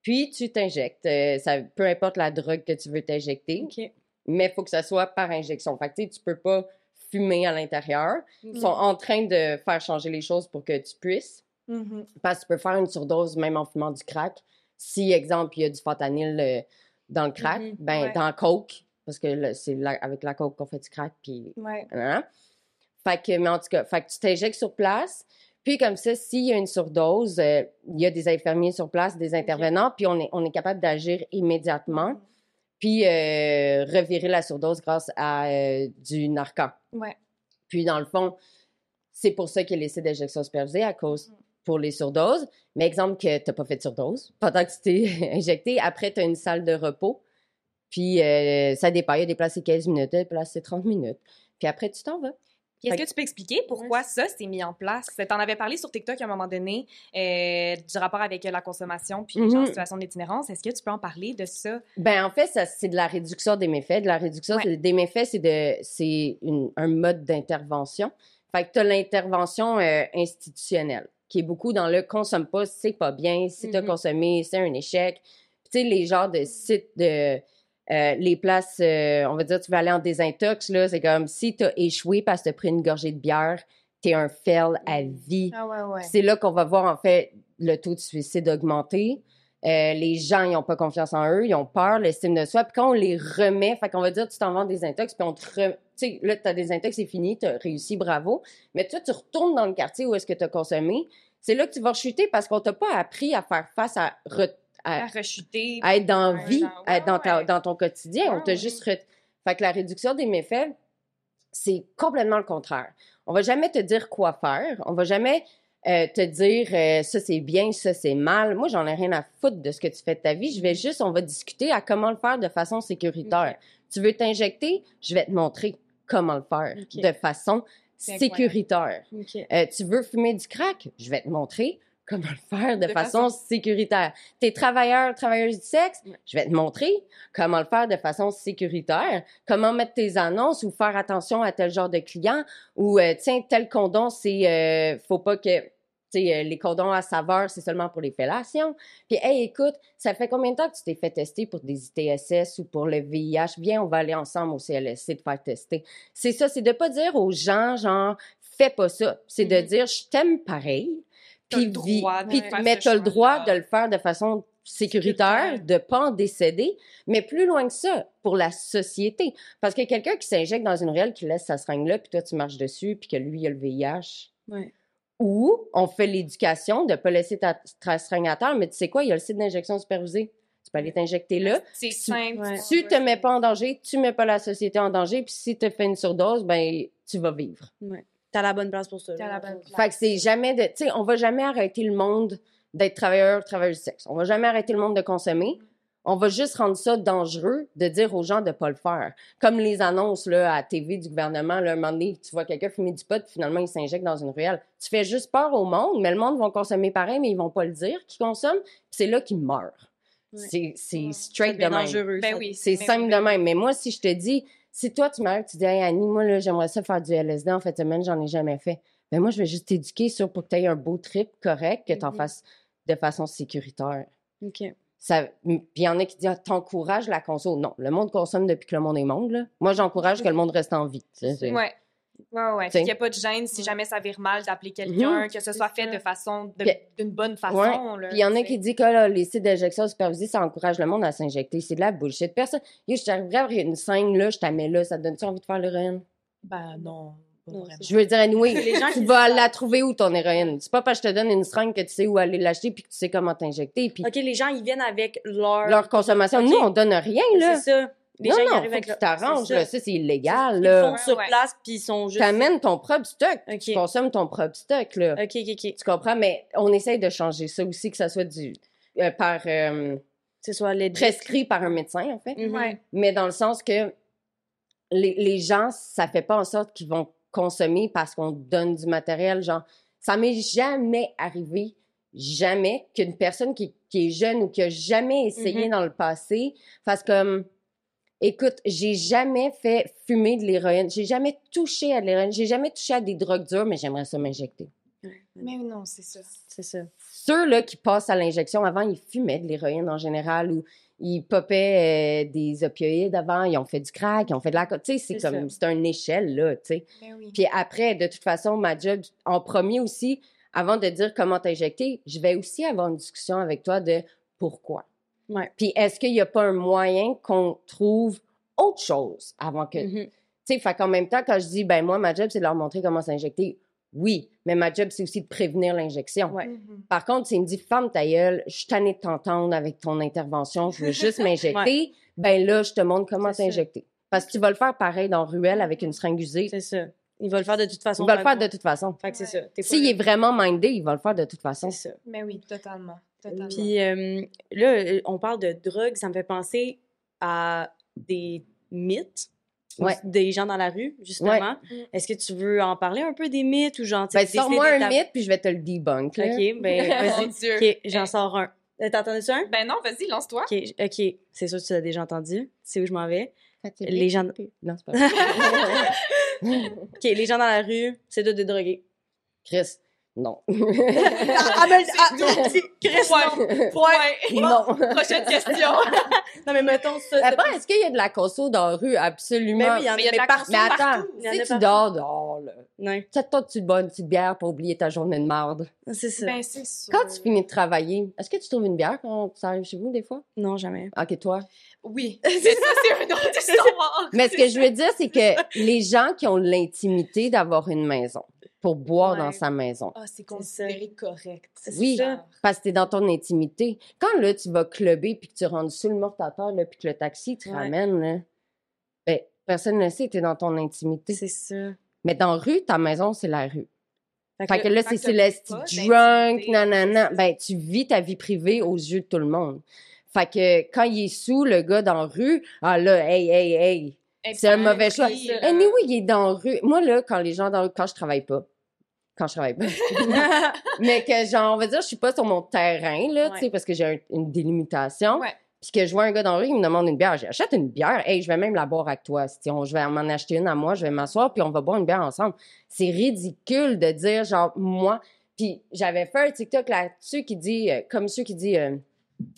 Puis, tu t'injectes. Euh, ça, peu importe la drogue que tu veux t'injecter, mais il faut que ça soit par injection. Fait que, tu peux pas fumer à l'intérieur. Ils sont en train de faire changer les choses pour que tu puisses. Mhm. Parce que tu peux faire une surdose même en fumant du crack. Si, exemple, il y a du fentanyl euh, dans le crack, Mhm, ben, ouais. dans coke, parce que là, c'est avec la coke qu'on fait du crack, puis Ouais. Hein? Fait que, mais en tout cas, fait que tu t'injectes sur place. Puis comme ça, s'il y a une surdose, euh, il y a des infirmiers sur place, des intervenants, puis on est, on est capable d'agir immédiatement, puis euh, revirer la surdose grâce à euh, du narcan. Ouais. Puis dans le fond, c'est pour ça qu'il y a les sites d'injection supervisée à cause pour les surdoses. Mais exemple que tu n'as pas fait de surdose pendant que tu t'es injecté, après tu as une salle de repos. Puis euh, ça dépend, il y a des places c'est 15 minutes, des places c'est 30 minutes. Puis après tu t'en vas. Est-ce que tu peux expliquer pourquoi ça s'est mis en place? Tu en avais parlé sur TikTok à un moment donné euh, du rapport avec euh, la consommation puis en Mhm. situation d'itinérance. Est-ce que tu peux en parler de ça? Ben en fait, ça, c'est de la réduction des méfaits. De la réduction Ouais. des méfaits, c'est de c'est un mode d'intervention. Fait que tu as l'intervention euh, institutionnelle, qui est beaucoup dans le consomme pas, c'est pas bien. Si tu as Mhm. consommé, c'est un échec. Puis, Tu sais, les genres de sites de. Euh, les places, euh, on va dire, tu vas aller en désintox, là, c'est comme si tu as échoué parce que tu as pris une gorgée de bière, tu es un fail à vie. Ah ouais, ouais. C'est là qu'on va voir, en fait, le taux de suicide augmenter. Euh, les gens, ils n'ont pas confiance en eux, ils ont peur, l'estime de soi. Puis quand on les remet, fait qu'on va dire, tu t'en vas des intox, puis on te re... Tu sais, là, tu as des intox, c'est fini, tu as réussi, bravo. Mais toi, tu retournes dans le quartier où est-ce que tu as consommé. C'est là que tu vas chuter parce qu'on t'a pas appris à faire face à, à, À rechuter. à être dans vie, dans- à être dans, ta- ouais. dans ton quotidien. on t'a ouais. juste... re- Fait que la réduction des méfaits, c'est complètement le contraire. On va jamais te dire quoi faire. On va jamais euh, te dire euh, ça c'est bien, ça c'est mal. Moi, j'en ai rien à foutre de ce que tu fais de ta vie. Je vais juste, on va discuter à comment le faire de façon sécuritaire. Tu veux t'injecter, je vais te montrer comment le faire de façon sécuritaire. Euh, tu veux fumer du crack, je vais te montrer comment le faire de, De façon, sécuritaire. T'es travailleur, travailleuse du sexe, je vais te montrer comment le faire de façon sécuritaire, comment mettre tes annonces ou faire attention à tel genre de client ou euh, tiens tel condom c'est euh, faut pas que tu sais, euh, les condoms à saveur, c'est seulement pour les fellations. Puis, hey, écoute, ça fait combien de temps que tu t'es fait tester pour des ITSS ou pour le VIH? Viens, on va aller ensemble au CLSC te faire tester. C'est ça, c'est de pas dire aux gens, genre, fais pas ça. C'est de Mhm. dire, je t'aime pareil. Puis, le vis- droit de puis- faire mais ce t'as le droit de le faire de façon sécuritaire, de pas en décéder, mais plus loin que ça, pour la société. Parce que quelqu'un qui s'injecte dans une ruelle, qui laisse sa seringue là, puis toi, tu marches dessus, puis que lui, il a le VIH, Ouais. ou on fait l'éducation de pas laisser ta, ta seringue à terre, mais tu sais quoi, il y a le site d'injection supervisée. Tu peux aller t'injecter là. C'est Tu- simple. Ouais. Tu te mets pas en danger, tu mets pas la société en danger, puis si tu fais une surdose, ben tu vas vivre. T'as la bonne place pour ça. T'as la bonne place. Fait que c'est jamais de, tu sais, on va jamais arrêter le monde d'être travailleur, travailleuse du sexe. On va jamais arrêter le monde de consommer. On va juste rendre ça dangereux de dire aux gens de pas le faire. Comme les annonces là, à TV du gouvernement, là, un moment donné, tu vois quelqu'un fumer du pot, puis finalement il s'injecte dans une ruelle. Tu fais juste peur au monde, mais le monde va consommer pareil, mais ils vont pas le dire qu'ils consomment, puis c'est là qu'ils meurent. C'est, c'est straight de même. dangereux. Ben oui. C'est mais simple oui, de ben même. Mais moi, si je te dis, si toi, tu m'arrives, tu dis, hey, Annie, moi, là, j'aimerais ça faire du LSD en fait de semaine, j'en ai jamais fait. Ben, moi, je vais juste t'éduquer sur pour que tu aies un beau trip correct, que tu en Mhm. fasses de façon sécuritaire. OK. Ça, puis il y en a qui disent, ah, t'encourages la conso. Non, le monde consomme depuis que le monde est monde, là. Moi, j'encourage que le monde reste en vie. c'est- Ouais. Ouais. Il n'y a pas de gêne si jamais ça vire mal d'appeler quelqu'un, que ce soit fait de façon, d'une bonne façon. Ouais. là, Puis il y en a qui disent que là, les sites d'injection supervisés, ça encourage le monde à s'injecter. C'est de la bullshit. Personne. Yo, je t'arriverais à une scène, là, je mets là, ça te donne-tu envie de faire l'héroïne? Ben non, pas Non, vraiment. Je veux dire, anyway, Les gens tu qui vas la trouver où ton héroïne? C'est pas parce que je te donne une seringue que tu sais où aller l'acheter puis que tu sais comment t'injecter. Puis OK, les gens, ils viennent avec leur... leur consommation. Nous, on donne rien, là. C'est ça. Les non, gens, ils non, arrivent faut avec que tu t'arranges, là. ça. Ça, c'est illégal, Ils là. font sur Ouais. place, puis ils sont juste... T'amènes ton propre stock. OK. Tu consommes ton propre stock, là. OK, OK, OK. Tu comprends? Mais on essaye de changer ça aussi, que ça soit du... euh, par... euh, C'est soit les... prescrit par un médecin, en fait. Ouais. Mais dans le sens que les, les gens, ça fait pas en sorte qu'ils vont consommer parce qu'on donne du matériel. Genre, ça m'est jamais arrivé, jamais, qu'une personne qui, qui est jeune ou qui a jamais essayé Mhm. dans le passé fasse comme. Écoute, j'ai jamais fait fumer de l'héroïne. J'ai jamais touché à de l'héroïne. J'ai jamais touché à des drogues dures, mais j'aimerais ça m'injecter. Mais non, c'est ça. C'est ça. Ceux là qui passent à l'injection avant, ils fumaient de l'héroïne en général ou ils popaient euh, des opioïdes avant, ils ont fait du crack, ils ont fait de la tu sais, c'est comme c'est une échelle là, tu sais. Ben oui. Puis après de toute façon, ma job en premier aussi avant de dire comment t'injecter, je vais aussi avoir une discussion avec toi de pourquoi. Ouais. Puis est-ce qu'il n'y a pas un moyen qu'on trouve autre chose avant que Mhm. tu sais, fait qu'en même temps, quand je dis, ben moi, ma job, c'est de leur montrer comment s'injecter, oui, mais ma job, c'est aussi de prévenir l'injection. Ouais. Mhm. Par contre, s'il me dit, femme ta gueule, je suis tannée de t'entendre avec ton intervention, je veux juste m'injecter, ben là, je te montre comment t'injecter. Parce que tu vas le faire pareil dans Ruelle avec une seringue usée. C'est ça. Ils vont le faire de toute façon. Il va le faire de toute façon. Fait que c'est ça. S'il est vraiment mindé, il va le faire de toute façon. C'est ça. Ben oui, totalement. Totalement. Puis euh, là, euh, on parle de drogue, ça me fait penser à des mythes. Ouais. Des gens dans la rue, justement. Ouais. Est-ce que tu veux en parler un peu des mythes ou genre... Ben, sors-moi un mythe, puis je vais te le debunk. là. OK, ben vas-y. Dieu. OK, j'en sors un. Euh, T'as entendu ça un? Ben non, vas-y, lance-toi. OK, j- OK. C'est sûr que tu l'as déjà entendu. Sais où je m'en vais? Fatigué. Les gens... Non, c'est pas vrai. OK, les gens dans la rue, c'est tous des drogués. Chris, non. ah, mais... Ah, Chris, Point. Point. Point. non. Prochaine question. Non, mais mettons ça. Après, est-ce qu'il y a de la conso dans la rue? Absolument. Ben oui, il y en a, Mais de la partout. Mais attends, partout. Si tu partout. dors dehors, là, Non, toi, tu te bois une petite bière pour oublier ta journée de marde? c'est ça. Ben c'est sûr. Quand tu finis de travailler, est-ce que tu trouves une bière quand ça arrive chez vous, des fois? Non, jamais. Ok, toi? Oui. C'est ça, c'est une autre histoire. Mais ce que je veux dire, c'est que les gens qui ont l'intimité d'avoir une maison, pour boire Ouais. dans sa maison, Ah, c'est considéré correct. C'est Oui. ça. parce que t'es dans ton intimité. Quand là, tu vas clubber puis que tu rentres sur le mortateur, là, puis que le taxi te Ouais. ramène, là, ben, personne ne sait, t'es dans ton intimité. C'est ça. Mais dans la rue, ta maison, c'est la rue. Fait Fait que là, c'est le drunk, nanana. Ben, tu vis ta vie privée aux yeux de tout le monde. Fait que quand il est sous, le gars dans la rue, ah là, hey, hey, hey, c'est un mauvais choix. là. Anyway, il est dans la rue. Moi, là, quand les gens dans la rue, quand je travaille pas, quand je travaille pas. mais que, genre, on va dire, je suis pas sur mon terrain, là, tu sais, parce que j'ai un- une délimitation. Ouais. Puis que je vois un gars dans la rue, il me demande une bière. J'achète une bière. Hey, je vais même la boire avec toi. Si on, je vais m'en acheter une à moi, je vais m'asseoir, puis on va boire une bière ensemble. C'est ridicule de dire, genre, moi. Puis j'avais fait un TikTok là-dessus qui dit, euh, comme ceux qui dit, euh,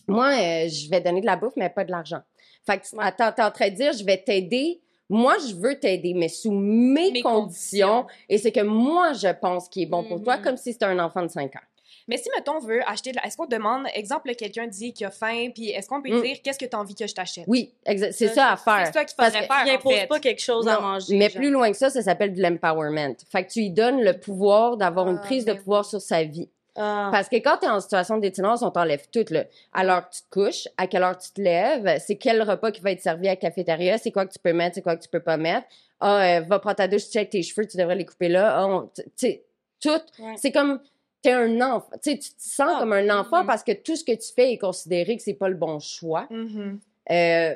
moi, euh, je vais donner de la bouffe, mais pas de l'argent. Fait que, attends, t'es en train de dire, je vais t'aider. Moi, je veux t'aider, mais sous mes, Mes conditions. Et c'est que moi, je pense qui est bon pour toi, Mhm. comme si c'était un enfant de 5 ans. Mais si, mettons, on veut acheter, de la- est-ce qu'on demande, exemple, quelqu'un dit qu'il a faim, puis est-ce qu'on peut Mm. dire qu'est-ce que tu as envie que je t'achète? Oui, c'est Ça, ça à C'est faire. ça qu'il Parce faudrait que faire, Il en impose fait. pas quelque chose à manger. Mais genre. plus loin que ça, ça s'appelle de l'empowerment. Fait que tu lui donnes le pouvoir d'avoir une Ah, prise de ben pouvoir sur sa vie. Ah. Parce que quand tu es en situation d'itinérance, on t'enlève tout. Là. À l'heure que tu te couches, à quelle heure tu te lèves, c'est quel repas qui va être servi à la cafétéria, c'est quoi que tu peux mettre, c'est quoi que tu peux pas mettre. Ah, euh, va prendre ta douche, check tes cheveux, tu devrais les couper là. Ah, on- tu sais, tout. Ouais. C'est comme, t'es un enfant. Tu te sens Ah, comme un enfant mhm. parce que tout ce que tu fais est considéré que c'est pas le bon choix. Euh,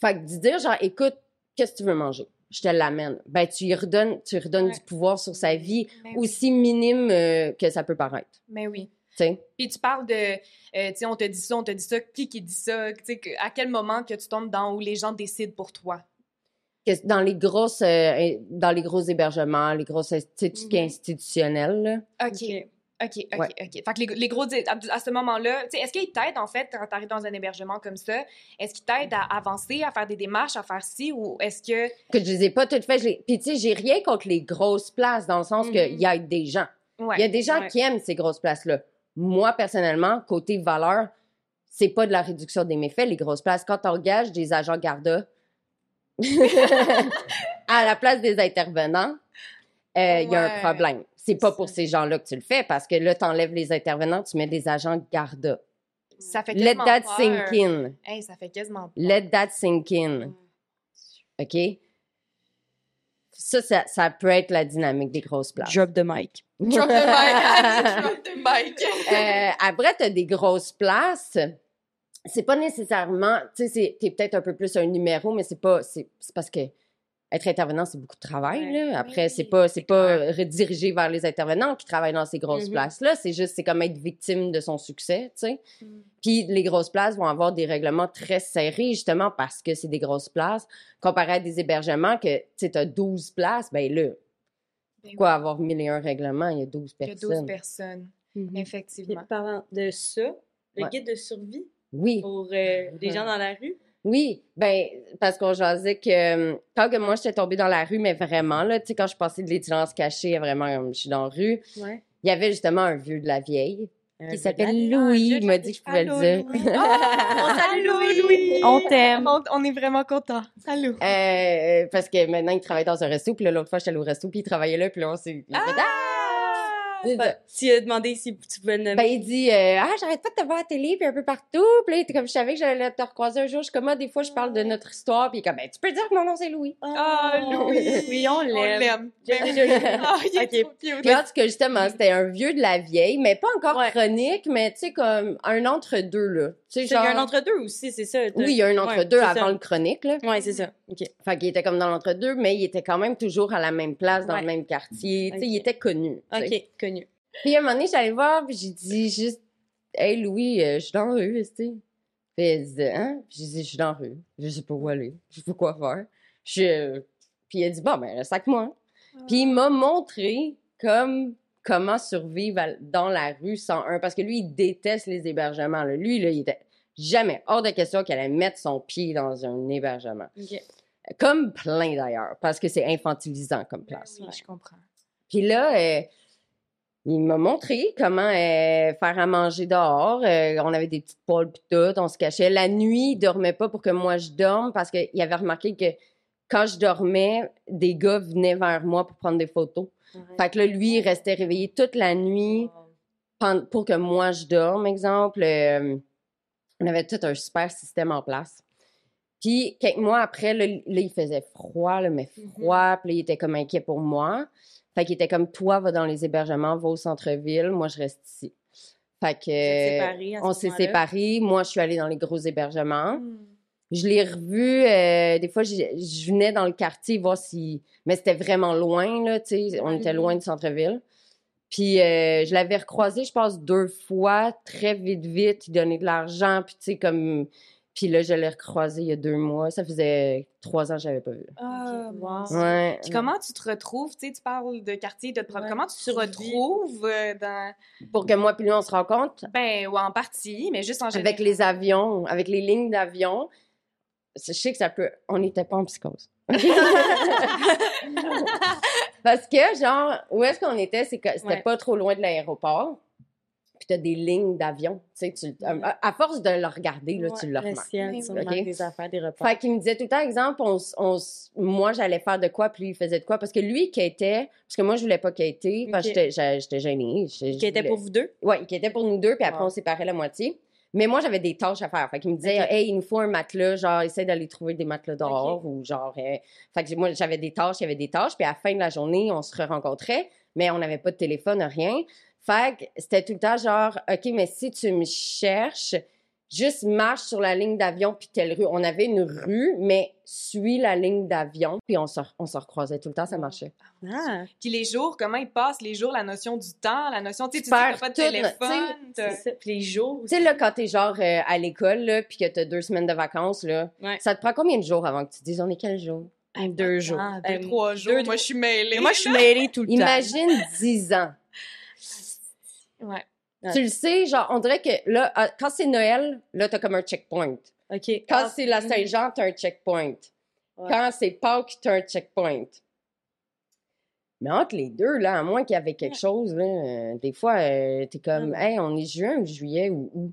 fait que de dire, genre, écoute, qu'est-ce que tu veux manger? Je te l'amène. Ben, tu lui redonnes, tu lui redonnes Ouais. du pouvoir sur sa vie, Mais oui. aussi minime euh, que ça peut paraître. Mais oui. Tu sais? Puis tu parles de, euh, tu sais, on te dit ça, on te dit ça, qui qui dit ça, tu sais, que- à quel moment que tu tombes dans où les gens décident pour toi? Dans les grosses, euh, dans les gros hébergements, les grosses, tu sais, tout ce qui est Mhm. institutionnel, là. OK. Ok. OK, OK, Ouais. OK. Fait que les, les gros, à, ce moment-là, est-ce qu'ils t'aident, en fait, quand tu arrives dans un hébergement comme ça? Est-ce qu'ils t'aident à avancer, à faire des démarches, à faire ci, ou est-ce que... Que je les ai pas toutes faites. Puis, tu sais, j'ai rien contre les grosses places, dans le sens Mhm. qu'il y a des gens. Ouais. Il y a des gens Ouais. qui aiment ces grosses places-là. Moi, personnellement, côté valeur, c'est pas de la réduction des méfaits, les grosses places. Quand tu engages des agents Garda à la place des intervenants, euh, il y a un problème. C'est pas pour ces gens-là que tu le fais, parce que là, tu enlèves les intervenants, tu mets des agents Garda. Ça fait Let quasiment that peur. sink in. Hey, ça fait quasiment peur. Let that sink in. OK? Ça, ça, ça peut être la dynamique des grosses places. Drop the mic. Drop the mic. Drop the mic. Euh, après, tu as des grosses places. C'est pas nécessairement, tu sais, t'es peut-être un peu plus un numéro, mais c'est pas, c'est c'est parce que être intervenant, c'est beaucoup de travail, Ouais. là. Après, Oui, c'est pas, c'est pas redirigé vers les intervenants qui travaillent dans ces grosses Mhm. places-là. C'est juste, c'est comme être victime de son succès, tu sais. Mm. Puis les grosses places vont avoir des règlements très serrés, justement, parce que c'est des grosses places. Comparé à des hébergements que, tu sais, t'as 12 places, ben là, Ben quoi avoir mille et un règlements, il y a 12 Il y a personnes. 12 personnes. Puis, effectivement. parlant de ça, le Ouais. guide de survie Oui. pour euh, les gens dans la rue. Oui, ben parce qu'on jasait que euh, quand que moi j'étais tombée dans la rue, mais vraiment là, tu sais quand je passais de l'itinérance cachée, à vraiment comme je suis dans la rue, Ouais. il y avait justement un vieux de la vieille Euh, qui s'appelle Louis, il m'a dit que je pouvais le dire. on salue Louis. On t'aime. On, on est vraiment contents. Salut. Euh, parce que maintenant il travaille dans un resto, puis l'autre fois j'étais allée au resto, puis il travaillait là, puis là on s'est il a fait, Ah! Tu as demandé si tu pouvais le nommer. Ben, il dit euh, Ah, j'arrête pas de te voir à la télé, puis un peu partout. Puis là, il était comme je savais que j'allais te recroiser un jour. Je suis comme, ah, des fois, je parle de notre histoire. Puis il est comme, ben, tu peux dire que mon nom, c'est Louis. Ah, Louis. Oui, on On l'aime. l'aime. Joli, Ben oui. Ah, il est Ok. trop cute. Puis en tout cas, justement, c'était un vieux de la vieille, mais pas encore Ouais. chronique, mais tu sais, comme un entre-deux, là. Tu sais, Il y genre. a un entre-deux aussi, c'est ça. Oui, il y a un entre-deux avant ça. le chronique, là. Ouais, c'est ça. OK. Fait qu'il était comme dans l'entre-deux, mais il était quand même toujours à la même place, dans Ouais. le même quartier. Tu sais, il était connu. OK, connu. Puis à un moment donné, j'allais voir, puis j'ai dit juste, Hey Louis, euh, je suis dans la rue, tu sais. Puis elle dit, hein? Puis j'ai dit, je suis dans la rue. Je sais pas où aller. Je sais pas quoi faire. Je... Puis il a dit, bon, ben, sac moi. Puis il m'a montré comme comment survivre à- dans la rue sans un. Parce que lui, il déteste les hébergements. là. Lui, là, il était jamais hors de question qu'il allait mettre son pied dans un hébergement. Comme plein d'ailleurs, parce que c'est infantilisant comme place. Oui, je comprends. Puis là, euh, il m'a montré comment euh, faire à manger dehors. Euh, on avait des petites poêles pis tout, on se cachait. La nuit, il dormait pas pour que moi je dorme parce qu'il avait remarqué que quand je dormais, des gars venaient vers moi pour prendre des photos. Fait que là, lui, il restait réveillé toute la nuit pour que moi je dorme, exemple. Euh, on avait tout un super système en place. Puis, quelques mois après, là, là, il faisait froid, là, mais Mhm. froid. Puis là, il était comme inquiet pour moi. Fait qu'il était comme, toi, va dans les hébergements, va au centre-ville, moi, je reste ici. Fait que, on s'est séparés. Moi, je suis allée dans les gros hébergements. Hmm. Je l'ai revu, euh, des fois, je, je venais dans le quartier voir si... Mais c'était vraiment loin, là, tu sais, on était loin du centre-ville. Puis euh, je l'avais recroisé, je pense, deux fois, très vite, vite. Il donnait de l'argent, puis tu sais, comme... Puis là, je l'ai recroisé il y a deux mois. Ça faisait trois ans que je l'avais pas vu. Ah, wow. Ouais. Puis comment tu te retrouves, tu sais, tu parles de quartier, de problème. Ouais. Comment tu te retrouves euh, dans, Pour que moi puis lui, on se rencontre, ben, ou en partie, mais juste en général. avec les avions, avec les lignes d'avion, je sais que ça peut... On n'était pas en psychose. Parce que, genre, où est-ce qu'on était, c'est que c'était Ouais. pas trop loin de l'aéroport. Puis t'as des lignes d'avion. Tu sais, tu, à, force de le regarder, là, tu le Le remarques. ciel, Oui, tu oui. remarques Ok? des affaires, des repas. Fait qu'il me disait tout le temps, exemple, on, on moi, j'allais faire de quoi, puis lui, il faisait de quoi. Parce que lui, qui était, parce que moi, je voulais pas qu'il était, parce que j'étais- gênée. Qui était voulais- pour vous deux? Ouais, qui était pour nous deux, puis après, Wow. on séparait la moitié. Mais moi, j'avais des tâches à faire. Fait qu'il me disait, hey, il nous faut un matelas, genre, essaie d'aller trouver des matelas dehors, ou genre. euh, Fait que moi, j'avais des tâches, il y avait des tâches, puis à la fin de la journée, on se rencontrait, mais on n'avait pas de téléphone, rien. Fait que c'était tout le temps genre, OK, mais si tu me cherches, juste marche sur la ligne d'avion, puis telle rue. On avait une rue, mais suis la ligne d'avion, puis on se, on se recroisait tout le temps, ça marchait. Ah, Puis les jours, comment ils passent? Les jours, la notion du temps, la notion, tu sais, tu pas de téléphone. Puis les jours Tu sais, là, quand t'es genre euh, à l'école, là, puis que t'as deux semaines de vacances, là, Ouais. ça te prend combien de jours avant que tu te dises on est quel jour? Deux jours. Ah, deux, trois jours. deux, moi, je suis mêlée. Moi, je suis mêlée tout le temps. Imagine 10 ans. Ouais. Ouais. Tu le sais, genre, on dirait que là, à- quand c'est Noël, là, t'as comme un checkpoint. OK. Quand Ah, c'est la Saint-Jean, t'as un checkpoint. Ouais. Quand c'est Pâques, t'as un checkpoint. Mais entre les deux, là, à moins qu'il y avait quelque chose, là, euh, des fois, euh, t'es comme, Ah, hey, on est juin ou juillet ou où?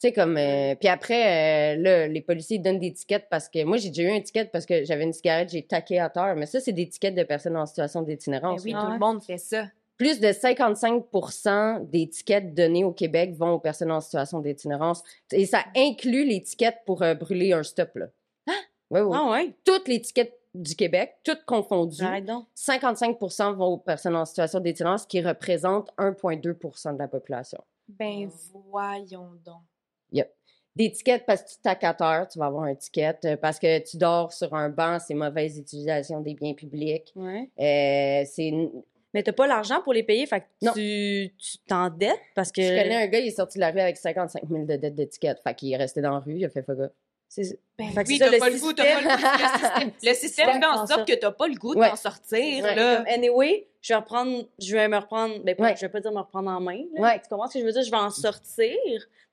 Tu sais, comme. euh, puis après, euh, là, les policiers donnent des tickets parce que. Moi, j'ai déjà eu un ticket parce que j'avais une cigarette, j'ai taqué à terre. Mais ça, c'est des tickets de personnes en situation Ben d'itinérance. oui, tout Ah le monde fait ça. Plus de 55% des tickets donnés au Québec vont aux personnes en situation d'itinérance. Et ça inclut les tickets pour euh, brûler un stop, là. Oui, oui. Ah ouais? Toutes les tickets du Québec, toutes confondues, donc. 55% vont aux personnes en situation d'itinérance, qui représentent 1,2% de la population. Ben voyons donc. Des tickets parce que tu taques à terre, tu vas avoir un ticket. Euh, Parce que tu dors sur un banc, c'est mauvaise utilisation des biens publics. Ouais. Euh, c'est... Mais t'as pas l'argent pour les payer, fait que Non. tu tu t'endettes parce que... Je connais un gars, il est sorti de la rue avec 55 000 de dettes d'étiquette. Fait qu'il est resté dans la rue, il a fait fuck C'est- Ben oui, t'as le pas le goût, t'as pas le goût. Le système, le système système fait en sorte ça. que t'as pas le goût Ouais. d'en sortir, Ouais. là. Comme, anyway, je vais reprendre, je vais me reprendre, ben, pas- Ouais. je vais pas dire me reprendre en main. là. Ouais. Tu comprends ce que je veux dire? Je vais en sortir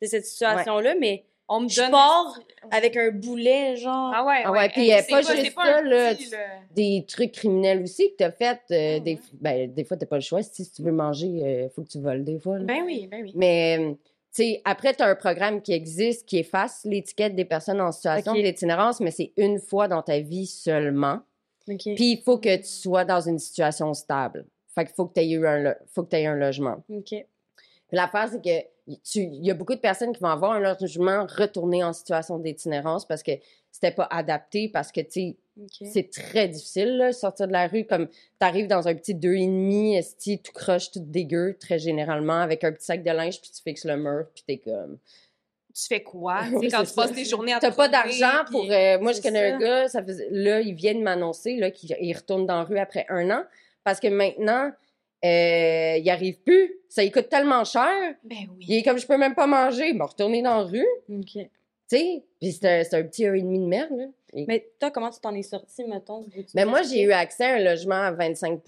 de cette situation-là, mais On me je donne... pars avec un boulet, genre. Ah ouais, Ah ouais. puis, Hey, euh, c'est pas c'est juste ça, là, petit, tu- Des trucs criminels aussi que t'as fait. euh, des, ben, des fois, t'as pas le choix. Si tu veux manger, il faut que tu voles des fois. là. Ben oui, ben oui. Mais, euh, tu sais, après, tu as un programme qui existe qui efface l'étiquette des personnes en situation d'itinérance, mais c'est une fois dans ta vie seulement. OK. Puis, il faut que tu sois dans une situation stable. Fait qu'il faut que tu aies eu un, lo- faut que t'aies un logement. OK. Puis l'affaire, c'est que il y a beaucoup de personnes qui vont avoir un logement retourné en situation d'itinérance parce que c'était pas adapté, parce que, tu sais, c'est très difficile, là, sortir de la rue. Comme t'arrives dans un petit deux et demi, esti, tout croche, tout dégueu, très généralement, avec un petit sac de linge, puis tu fixes le mur, puis t'es comme... Tu fais quoi? Oui, quand tu passes tes journées à T'as pas d'argent puis- pour... euh, moi, je connais ça. un gars, ça faisait, là, il vient de m'annoncer qu'il il retourne dans la rue après un an, parce que maintenant, euh, il arrive plus. Ça lui coûte tellement cher. Ben oui. Il est comme, je peux même pas manger. Il m'a retourné dans la rue, OK. tu sais? Puis c'est un, un petit heure et demi de merde, là. Et- Mais toi, comment tu t'en es sorti, mettons? Mais moi, j'ai eu accès à un logement à 25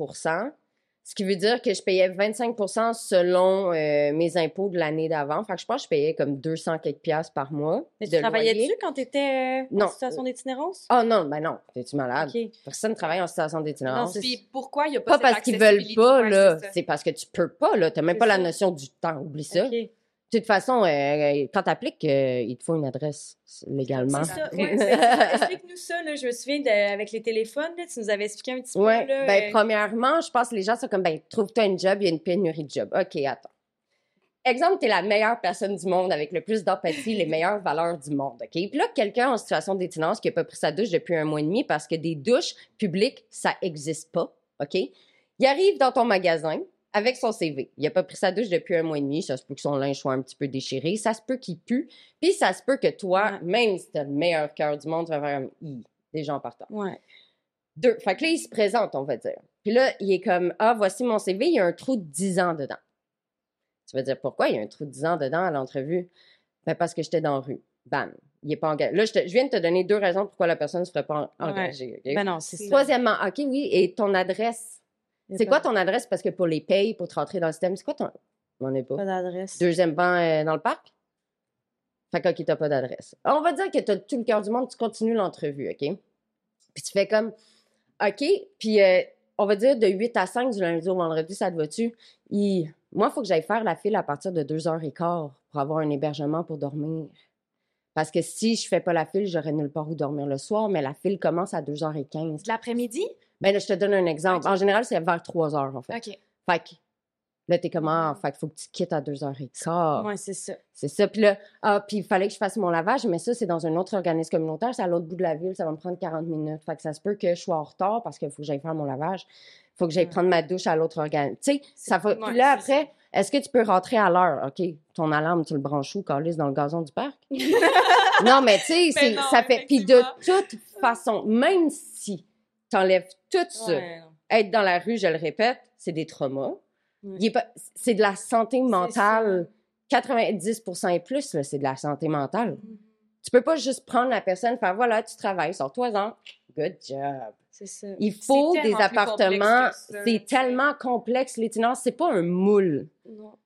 ce qui veut dire que je payais 25% selon euh, mes impôts de l'année d'avant. Fait que je pense que je payais comme 200 quelques piastres par mois Mais tu travaillais-tu quand t'étais euh, Non. en situation d'itinérance? Oh non, ben non, t'es-tu malade? Personne ne travaille en situation d'itinérance. Non, Puis pourquoi il n'y a pas, Pas cette parce qu'ils veulent pas, là. c'est parce que tu peux pas, là. T'as même pas la notion du temps. Oublie ça. De toute façon, euh, quand t'appliques, euh, il te faut une adresse légalement. C'est ça. Ouais, Explique-nous ça, là. Je me souviens de- avec les téléphones, là, tu nous avais expliqué un petit Ouais, peu. Là, ben euh, premièrement, je pense que les gens sont comme ben trouve-toi une job, il y a une pénurie de job. OK, attends. Exemple, t'es la meilleure personne du monde avec le plus d'empathie, les meilleures valeurs du monde, OK? Puis là, quelqu'un en situation d'itinérance qui a pas pris sa douche depuis un mois et demi parce que des douches publiques, ça existe pas, OK? Il arrive dans ton magasin avec son CV. Il a pas pris sa douche depuis un mois et demi. Ça se peut que son linge soit un petit peu déchiré. Ça se peut qu'il pue. Puis ça se peut que toi, même si t'as le meilleur cœur du monde, tu vas faire un i des gens partant. Ouais. Deux. Fait que là, il se présente, on va dire. Puis là, il est comme Ah, voici mon CV, il y a un trou de 10 ans dedans. Tu vas dire pourquoi il y a un trou de 10 ans dedans à l'entrevue? Ben parce que j'étais dans la rue. Bam. Il est pas engagé. Là, je, te- je viens de te donner deux raisons pourquoi la personne ne serait pas en- Ouais. Ben non, c'est ça. Troisièmement, OK, oui, et ton adresse. C'est quoi ton adresse? Parce que pour les payes, pour te rentrer dans le système, c'est quoi ton. On est pas. Pas d'adresse. Deuxième banc euh, dans le parc? Fait que, OK, t'as pas d'adresse. On va dire que t'as tout le cœur du monde, tu continues l'entrevue, OK? Puis tu fais comme, OK, puis euh, on va dire de 8 à 5 du lundi au vendredi, ça te va-tu? Moi, il faut que j'aille faire la file à partir de 2h15 pour avoir un hébergement pour dormir. Parce que si je fais pas la file, j'aurais nulle part où dormir le soir, mais la file commence à 2h15. De l'après-midi? Ben là, je te donne un exemple. En général, c'est vers 3h, en fait. OK. Fait que là, t'es comme, ah, fait faut que tu quittes à 2h15. Ouais, c'est ça. C'est ça. Puis là, ah, puis il fallait que je fasse mon lavage, mais ça, c'est dans un autre organisme communautaire. C'est à l'autre bout de la ville. Ça va me prendre 40 minutes. Fait que ça se peut que je sois en retard parce qu'il faut que j'aille faire mon lavage. Faut que j'aille Ouais. prendre ma douche à l'autre organisme. Tu sais, ça va. Puis là, après, est-ce que tu peux rentrer à l'heure? OK. Ton alarme, tu le branches où, Carlis, dans le gazon du parc? non, mais tu sais, non, ça fait. Puis de toute façon, même si t'enlèves tout ça, Ouais, être dans la rue, je le répète, c'est des traumas. Ouais. C'est de la santé mentale. 90% et plus, là, c'est de la santé mentale. Tu peux pas juste prendre la personne, faire voilà, tu travailles, sors-toi-en. Good job. Ça. Il faut des appartements. C'est tellement complexe, l'itinérance. C'est pas un moule.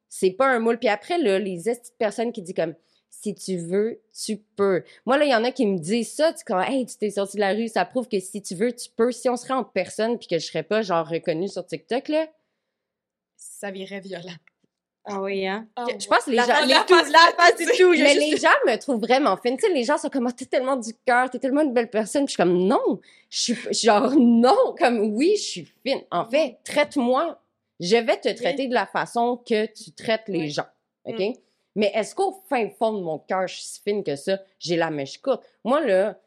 C'est pas un moule. Puis après, là, les de personnes qui disent comme si tu veux, tu peux. Moi, là, il y en a qui me disent ça. Tu comme, hey, tu t'es sorti de la rue, ça prouve que si tu veux, tu peux. Si on serait en personne puis que je serais pas, genre, reconnue sur TikTok, là, Ça virait violent. Ah oui, hein? je pense que les gens. les la tout- face- la face tout. mais les gens me trouvent vraiment fine. Tu sais, les gens sont comme, Ah, t'es tellement du cœur, t'es tellement une belle personne. Puis je suis comme, non, je suis genre, non, comme, oui, je suis fine. En fait, traite-moi. Je vais te traiter de la façon que tu traites les Oui. gens. OK? Mm. Mais est-ce qu'au fin fond de mon cœur, je suis si fine que ça, j'ai la mèche courte? Moi, là,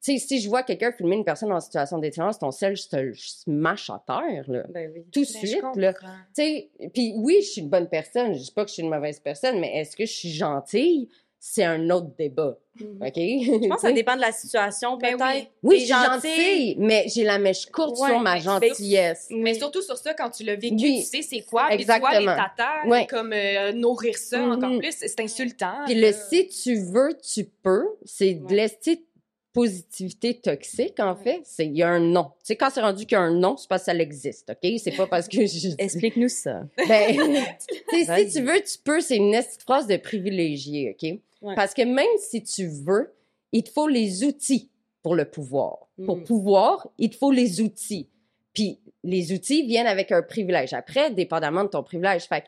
tu sais, si je vois quelqu'un filmer une personne en situation d'étudiance, ton sel, je te le smash à terre, là. Ben oui. Tout de Ben, suite, là. Tu sais, puis oui, je suis une bonne personne. Je dis pas que je suis une mauvaise personne, mais est-ce que je suis gentille? C'est un autre débat, Mhm. OK? Je pense que ça dépend de la situation, Ben peut-être. oui. Oui, T'es je suis gentille, mais j'ai la mèche courte Ouais, sur ma gentillesse. Mais surtout sur ça, quand tu l'as vécu, Oui. tu sais c'est quoi. Puis tu vois les Exactement. tatas, Ouais. comme euh, nourrir ça Mhm. encore plus, c'est insultant. Puis là. le si tu veux, tu peux, c'est de l'esti positivité toxique, en fait. C'est Il y a un non. Tu sais, quand c'est rendu qu'il y a un non, c'est parce que ça existe, OK? C'est pas parce que je... Explique-nous ça. Ben, si tu veux, tu peux, c'est une petite phrase de privilégié, OK? Ouais. Parce que même si tu veux, il te faut les outils pour le pouvoir. Pour Mm. pouvoir, il te faut les outils. Puis les outils viennent avec un privilège. Après, dépendamment de ton privilège. Fait que,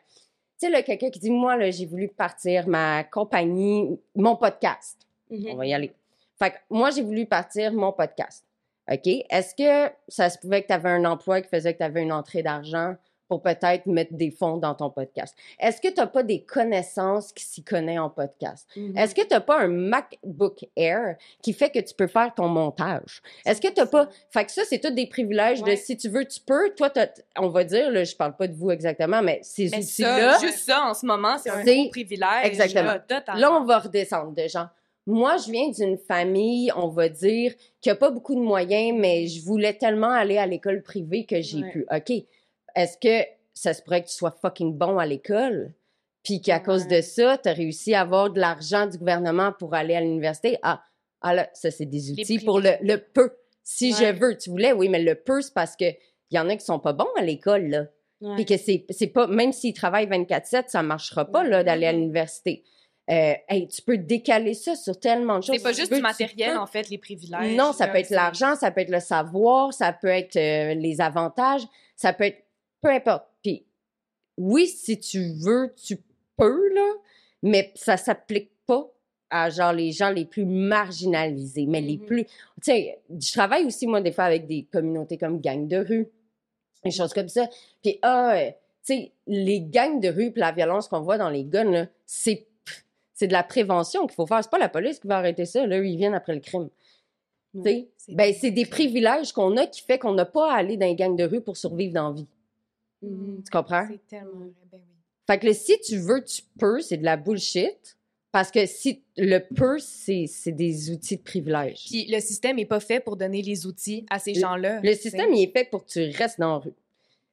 tu sais, quelqu'un qui dit, moi, là, j'ai voulu partir ma compagnie, mon podcast. On va y aller. Fait que moi, j'ai voulu partir mon podcast. OK? Est-ce que ça se pouvait que tu avais un emploi qui faisait que tu avais une entrée d'argent? Pour peut-être mettre des fonds dans ton podcast? Est-ce que tu n'as pas des connaissances qui s'y connaissent en podcast? Mhm. Est-ce que tu n'as pas un MacBook Air qui fait que tu peux faire ton montage? Est-ce que tu n'as pas. Fait que ça, c'est tous des privilèges Ouais. de si tu veux, tu peux. Toi, on va dire, là, je parle pas de vous exactement, mais ces outils-là. juste ça, en ce moment, c'est un gros privilège. Exactement. Là, on va redescendre de gens. Moi, je viens d'une famille, on va dire, qui a pas beaucoup de moyens, mais je voulais tellement aller à l'école privée que j'ai Ouais. pu. OK, est-ce que ça se pourrait que tu sois fucking bon à l'école? Puis qu'à cause de ça, tu as réussi à avoir de l'argent du gouvernement pour aller à l'université? Ah, ah là, ça, c'est des outils pour le, le peu. Si Ouais. je veux, tu voulais, oui, mais le peu, c'est parce que il y en a qui sont pas bons à l'école, là. Ouais. Puis que c'est, pas, même s'ils travaillent 24-7, ça marchera pas, là, d'aller à l'université. Euh, hey, tu peux décaler ça sur tellement de choses. C'est pas juste tu du matériel, en fait, les privilèges. Non, ça là, peut être l'argent, ça peut être le savoir, ça peut être euh, les avantages, ça peut être peu importe. Puis oui, si tu veux, tu peux là, mais ça s'applique pas à genre les gens les plus marginalisés, mais les Mhm. plus tu sais, je travaille aussi moi des fois avec des communautés comme gang de rue, des choses comme ça. Puis ah, euh, tu sais, les gangs de rue puis la violence qu'on voit dans les guns là, c'est c'est de la prévention qu'il faut faire. C'est pas la police qui va arrêter ça. Là, ils viennent après le crime. Tu sais, C'est ben, c'est des privilèges qu'on a qui fait qu'on n'a pas à aller dans les gangs de rue pour survivre dans la vie. Mhm. Tu comprends? C'est tellement vrai, ben oui. Fait que le si tu veux, tu peux, c'est de la bullshit. Parce que si le peut, c'est c'est des outils de privilège. Puis le système est pas fait pour donner les outils à ces Le- gens-là. Le système, il est fait pour que tu restes dans la rue.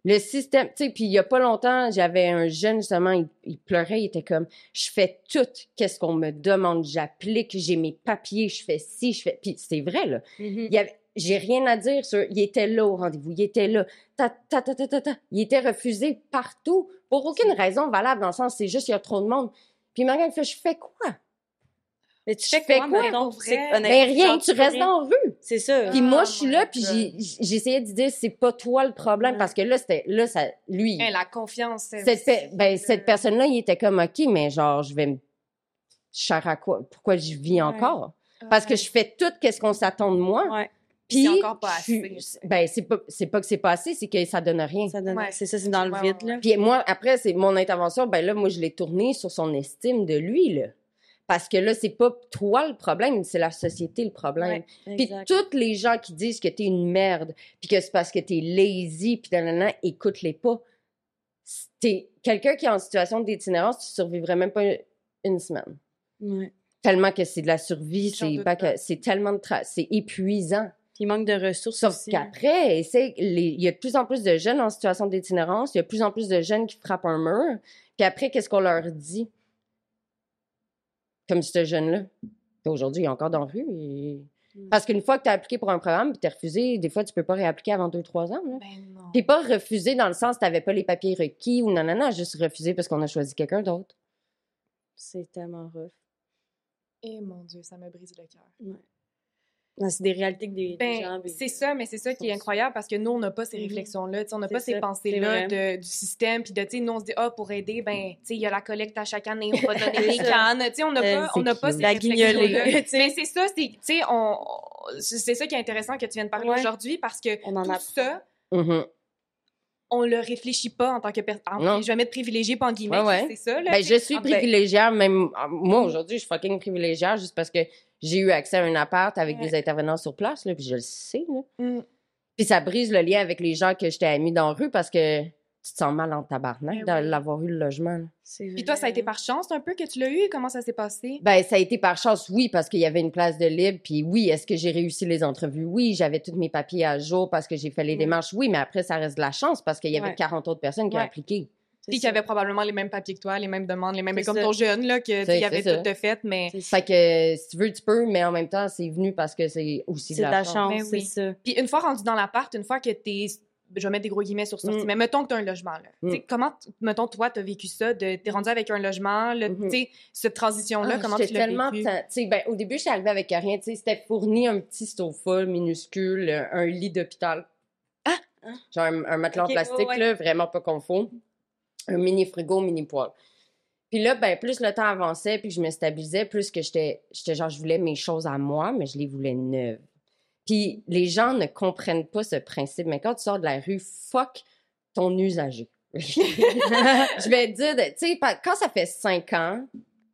Le système, tu sais, puis il y a pas longtemps, j'avais un jeune, justement, il, il pleurait, il était comme, je fais tout, qu'est-ce qu'on me demande, j'applique, j'ai mes papiers, je fais ci, je fais, puis c'est vrai, là. Mhm. Il y avait, j'ai rien à dire sur, il était là au rendez-vous, il était là, ta, ta, ta, ta, ta, ta. il était refusé partout, pour aucune raison valable, dans le sens, c'est juste, il y a trop de monde. Puis Marianne fait, je fais quoi? Mais tu fais fais quoi, mettons? honnête- Ben rien, genre, tu restes rien. dans la rue. C'est ça. Puis moi, je suis my là, puis j'essayais de dire, c'est pas toi le problème, Ouais. parce que là, c'était, là, ça, lui, la confiance. c'est cette, pe- ben, euh, cette personne-là, il était comme, OK, mais genre, je vais me char à quoi? Pourquoi je vis encore? Parce que je fais tout ce qu'on s'attend de moi. Puis, C'est encore pas je assez. Ben, c'est pas, c'est pas que c'est pas assez, c'est que ça donne rien. Ça donne... Ouais. C'est ça, c'est dans le Ouais, vide, ouais, là. Puis moi, après, c'est mon intervention, ben là, moi, je l'ai tournée sur son estime de lui, là. Parce que là, c'est pas toi le problème, c'est la société le problème. Ouais, Puis tous les gens qui disent que t'es une merde, puis que c'est parce que t'es lazy, puis nanana, écoute-les pas. T'es quelqu'un qui est en situation d'itinérance, tu survivrais même pas une semaine. Ouais. Tellement que c'est de la survie, c'est pas pas. que c'est tellement de tra- c'est épuisant. Puis il manque de ressources Sauf aussi. qu'après, les- il y a de plus en plus de jeunes en situation d'itinérance, il y a de plus en plus de jeunes qui frappent un mur. Puis après, qu'est-ce qu'on leur dit? Comme ce jeune-là. Puis Aujourd'hui, il est encore dans la rue. et- Mm. Parce qu'une fois que tu as appliqué pour un programme, puis tu es refusé, des fois, tu peux pas réappliquer avant deux, trois ans. Là. Ben non. Puis pas refusé dans le sens que tu n'avais pas les papiers requis ou non, non, non, juste refusé parce qu'on a choisi quelqu'un d'autre. C'est tellement rough. Eh mon Dieu, ça me brise le cœur. C'est des réalités que des, des gens Ben, vivent. c'est ça, mais c'est ça qui est incroyable parce que nous, on n'a pas ces Mhm. réflexions-là, tu sais, on n'a pas ces pensées-là du système, puis de, tu sais, nous, on se dit, ah, pour aider, ben, tu sais, il y a la collecte à chaque année, on va donner des cannes, tu sais, on n'a Euh, pas, on n'a c'est pas ces La réflexions-là. Mais c'est ça, c'est, tu sais, on, c'est ça qui est intéressant que tu viens de parler Ouais. aujourd'hui parce que On en tout apprend. ça, Mhm. on le réfléchit pas en tant que personne. Je vais mettre privilégié pas en guillemets, Ouais, ouais. c'est ça, là. Ben, je suis privilégiée, même ah, moi aujourd'hui, je suis fucking privilégiée juste parce que j'ai eu accès à un appart avec Ouais. des intervenants sur place, là, puis je le sais. Là. Mm. Puis ça brise le lien avec les gens que j'étais amie dans la rue parce que tu te sens mal en tabarnak Ben d'avoir eu le logement. Puis toi, ça a été par chance un peu que tu l'as eu? Comment ça s'est passé? Ben, ça a été par chance, oui, parce qu'il y avait une place de libre. Puis oui, est-ce que j'ai réussi les entrevues? Oui, j'avais tous mes papiers à jour parce que j'ai fait les Mm. démarches. Oui, mais après, ça reste de la chance parce qu'il y avait Ouais. 40 autres personnes qui ont appliqué. Puis qui avait probablement les mêmes papiers que toi, les mêmes demandes, les mêmes. Mais comme ça. ton jeune, là, que tu sais, C'est- il avait tout de fait, mais. Fait que si tu veux, tu peux, mais en même temps, c'est venu parce que c'est aussi de la, chance. Mais chance, oui. c'est ça. Puis une fois rendu dans l'appart, une fois que t'es. Je vais mettre des gros guillemets sur sortie, Mm. mais mettons que tu as un logement. Là. Mm. Tu sais, Comment, mettons, toi, tu as vécu ça? De, t'es rendu avec un logement, là, tu sais, cette transition-là, Ah, comment tu l'as tellement vécu? ta- tu sais, ben, au début, je suis arrivée avec rien. tu sais, C'était fourni un petit sofa minuscule, un lit d'hôpital. Ah! Genre un, un matelas en plastique, ouais, ouais. là, vraiment pas confort. Un mini frigo, mini poêle. Puis là, ben, plus le temps avançait, puis je me stabilisais, plus que j'étais, j'étais genre, je voulais mes choses à moi, mais je les voulais neuves. Puis les gens ne comprennent pas ce principe, mais quand tu sors de la rue, fuck ton usager. je vais te dire, tu sais, quand ça fait cinq ans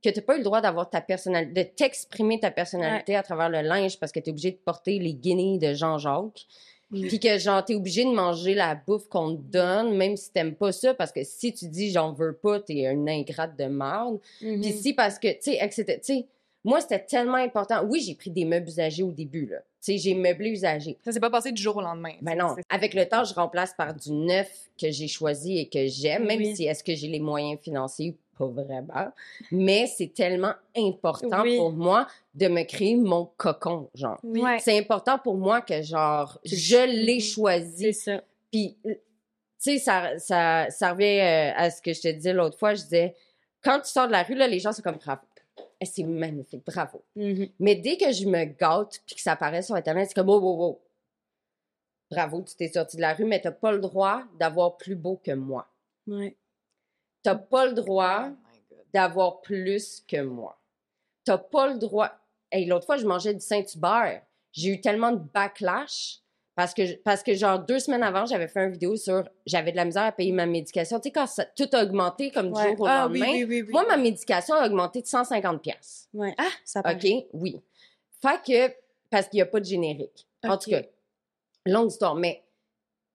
que tu n'as pas eu le droit d'avoir ta personnalité, de t'exprimer ta personnalité à travers le linge parce que tu es obligé de porter les guinées de Jean-Jacques, puis que genre, tu es obligé de manger la bouffe qu'on te donne, même si t'aimes pas ça, parce que si tu dis j'en veux pas, t'es un ingrate de merde. Mhm. Puis si parce que, tu sais, etc., tu sais, moi, c'était tellement important. Oui, j'ai pris des meubles usagés au début, là. Tu sais, j'ai meublé usagé. Ça s'est pas passé du jour au lendemain. Ben non. Avec le temps, je remplace par du neuf que j'ai choisi et que j'aime, même Oui. si est-ce que j'ai les moyens financiers? Pas vraiment. Mais c'est tellement important Oui. pour moi de me créer mon cocon, genre. Oui. C'est important pour moi que, genre, je l'ai choisi. C'est ça. Puis, tu sais, ça, ça, ça revient euh, à ce que je te disais l'autre fois. Je disais, quand tu sors de la rue, là, les gens sont comme bravo. Eh, c'est magnifique, bravo. Mhm. Mais dès que je me gâte puis que ça apparaît sur Internet, c'est comme, wow, wow, wow. Bravo, tu t'es sorti de la rue, mais t'as pas le droit d'avoir plus beau que moi. Ouais. T'as pas le droit Oh d'avoir plus que moi. T'as pas le droit. Hey, l'autre fois, je mangeais du Saint-Hubert. J'ai eu tellement de backlash parce que, parce que, genre, deux semaines avant, j'avais fait une vidéo sur j'avais de la misère à payer ma médication. Tu sais, quand ça- tout a augmenté comme du Ouais. jour au Ah lendemain. oui, oui, oui. Moi, ma médication a augmenté de 150$. piastres. Ouais. Ah, ça paraît. OK? Oui. Fait que, parce qu'il n'y a pas de générique. En tout cas, longue histoire. Mais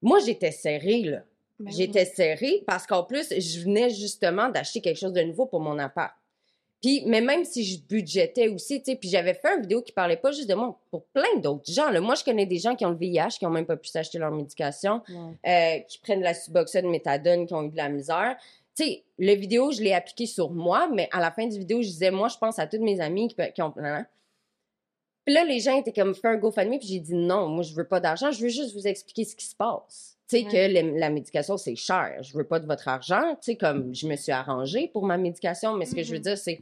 moi, j'étais serrée, là. Ben oui. J'étais serrée parce qu'en plus, je venais justement d'acheter quelque chose de nouveau pour mon appart. Puis, mais même si je budgétais aussi, tu sais, puis j'avais fait une vidéo qui parlait pas juste de moi, pour plein d'autres gens. Là. Moi, je connais des gens qui ont le VIH, qui ont même pas pu s'acheter leur médication, euh, qui prennent la Suboxone, Méthadone, qui ont eu de la misère. Tu sais, la vidéo, je l'ai appliquée sur moi, mais à la fin du vidéo, je disais, moi, je pense à toutes mes amies qui, qui ont... Puis là, les gens étaient comme, fais un GoFundMe, puis j'ai dit, non, moi, je veux pas d'argent, je veux juste vous expliquer ce qui se passe. Tu sais, Ouais. que la médication, c'est cher. Je veux pas de votre argent. Tu sais, comme je me suis arrangée pour ma médication, mais ce que je veux Mhm. dire, c'est.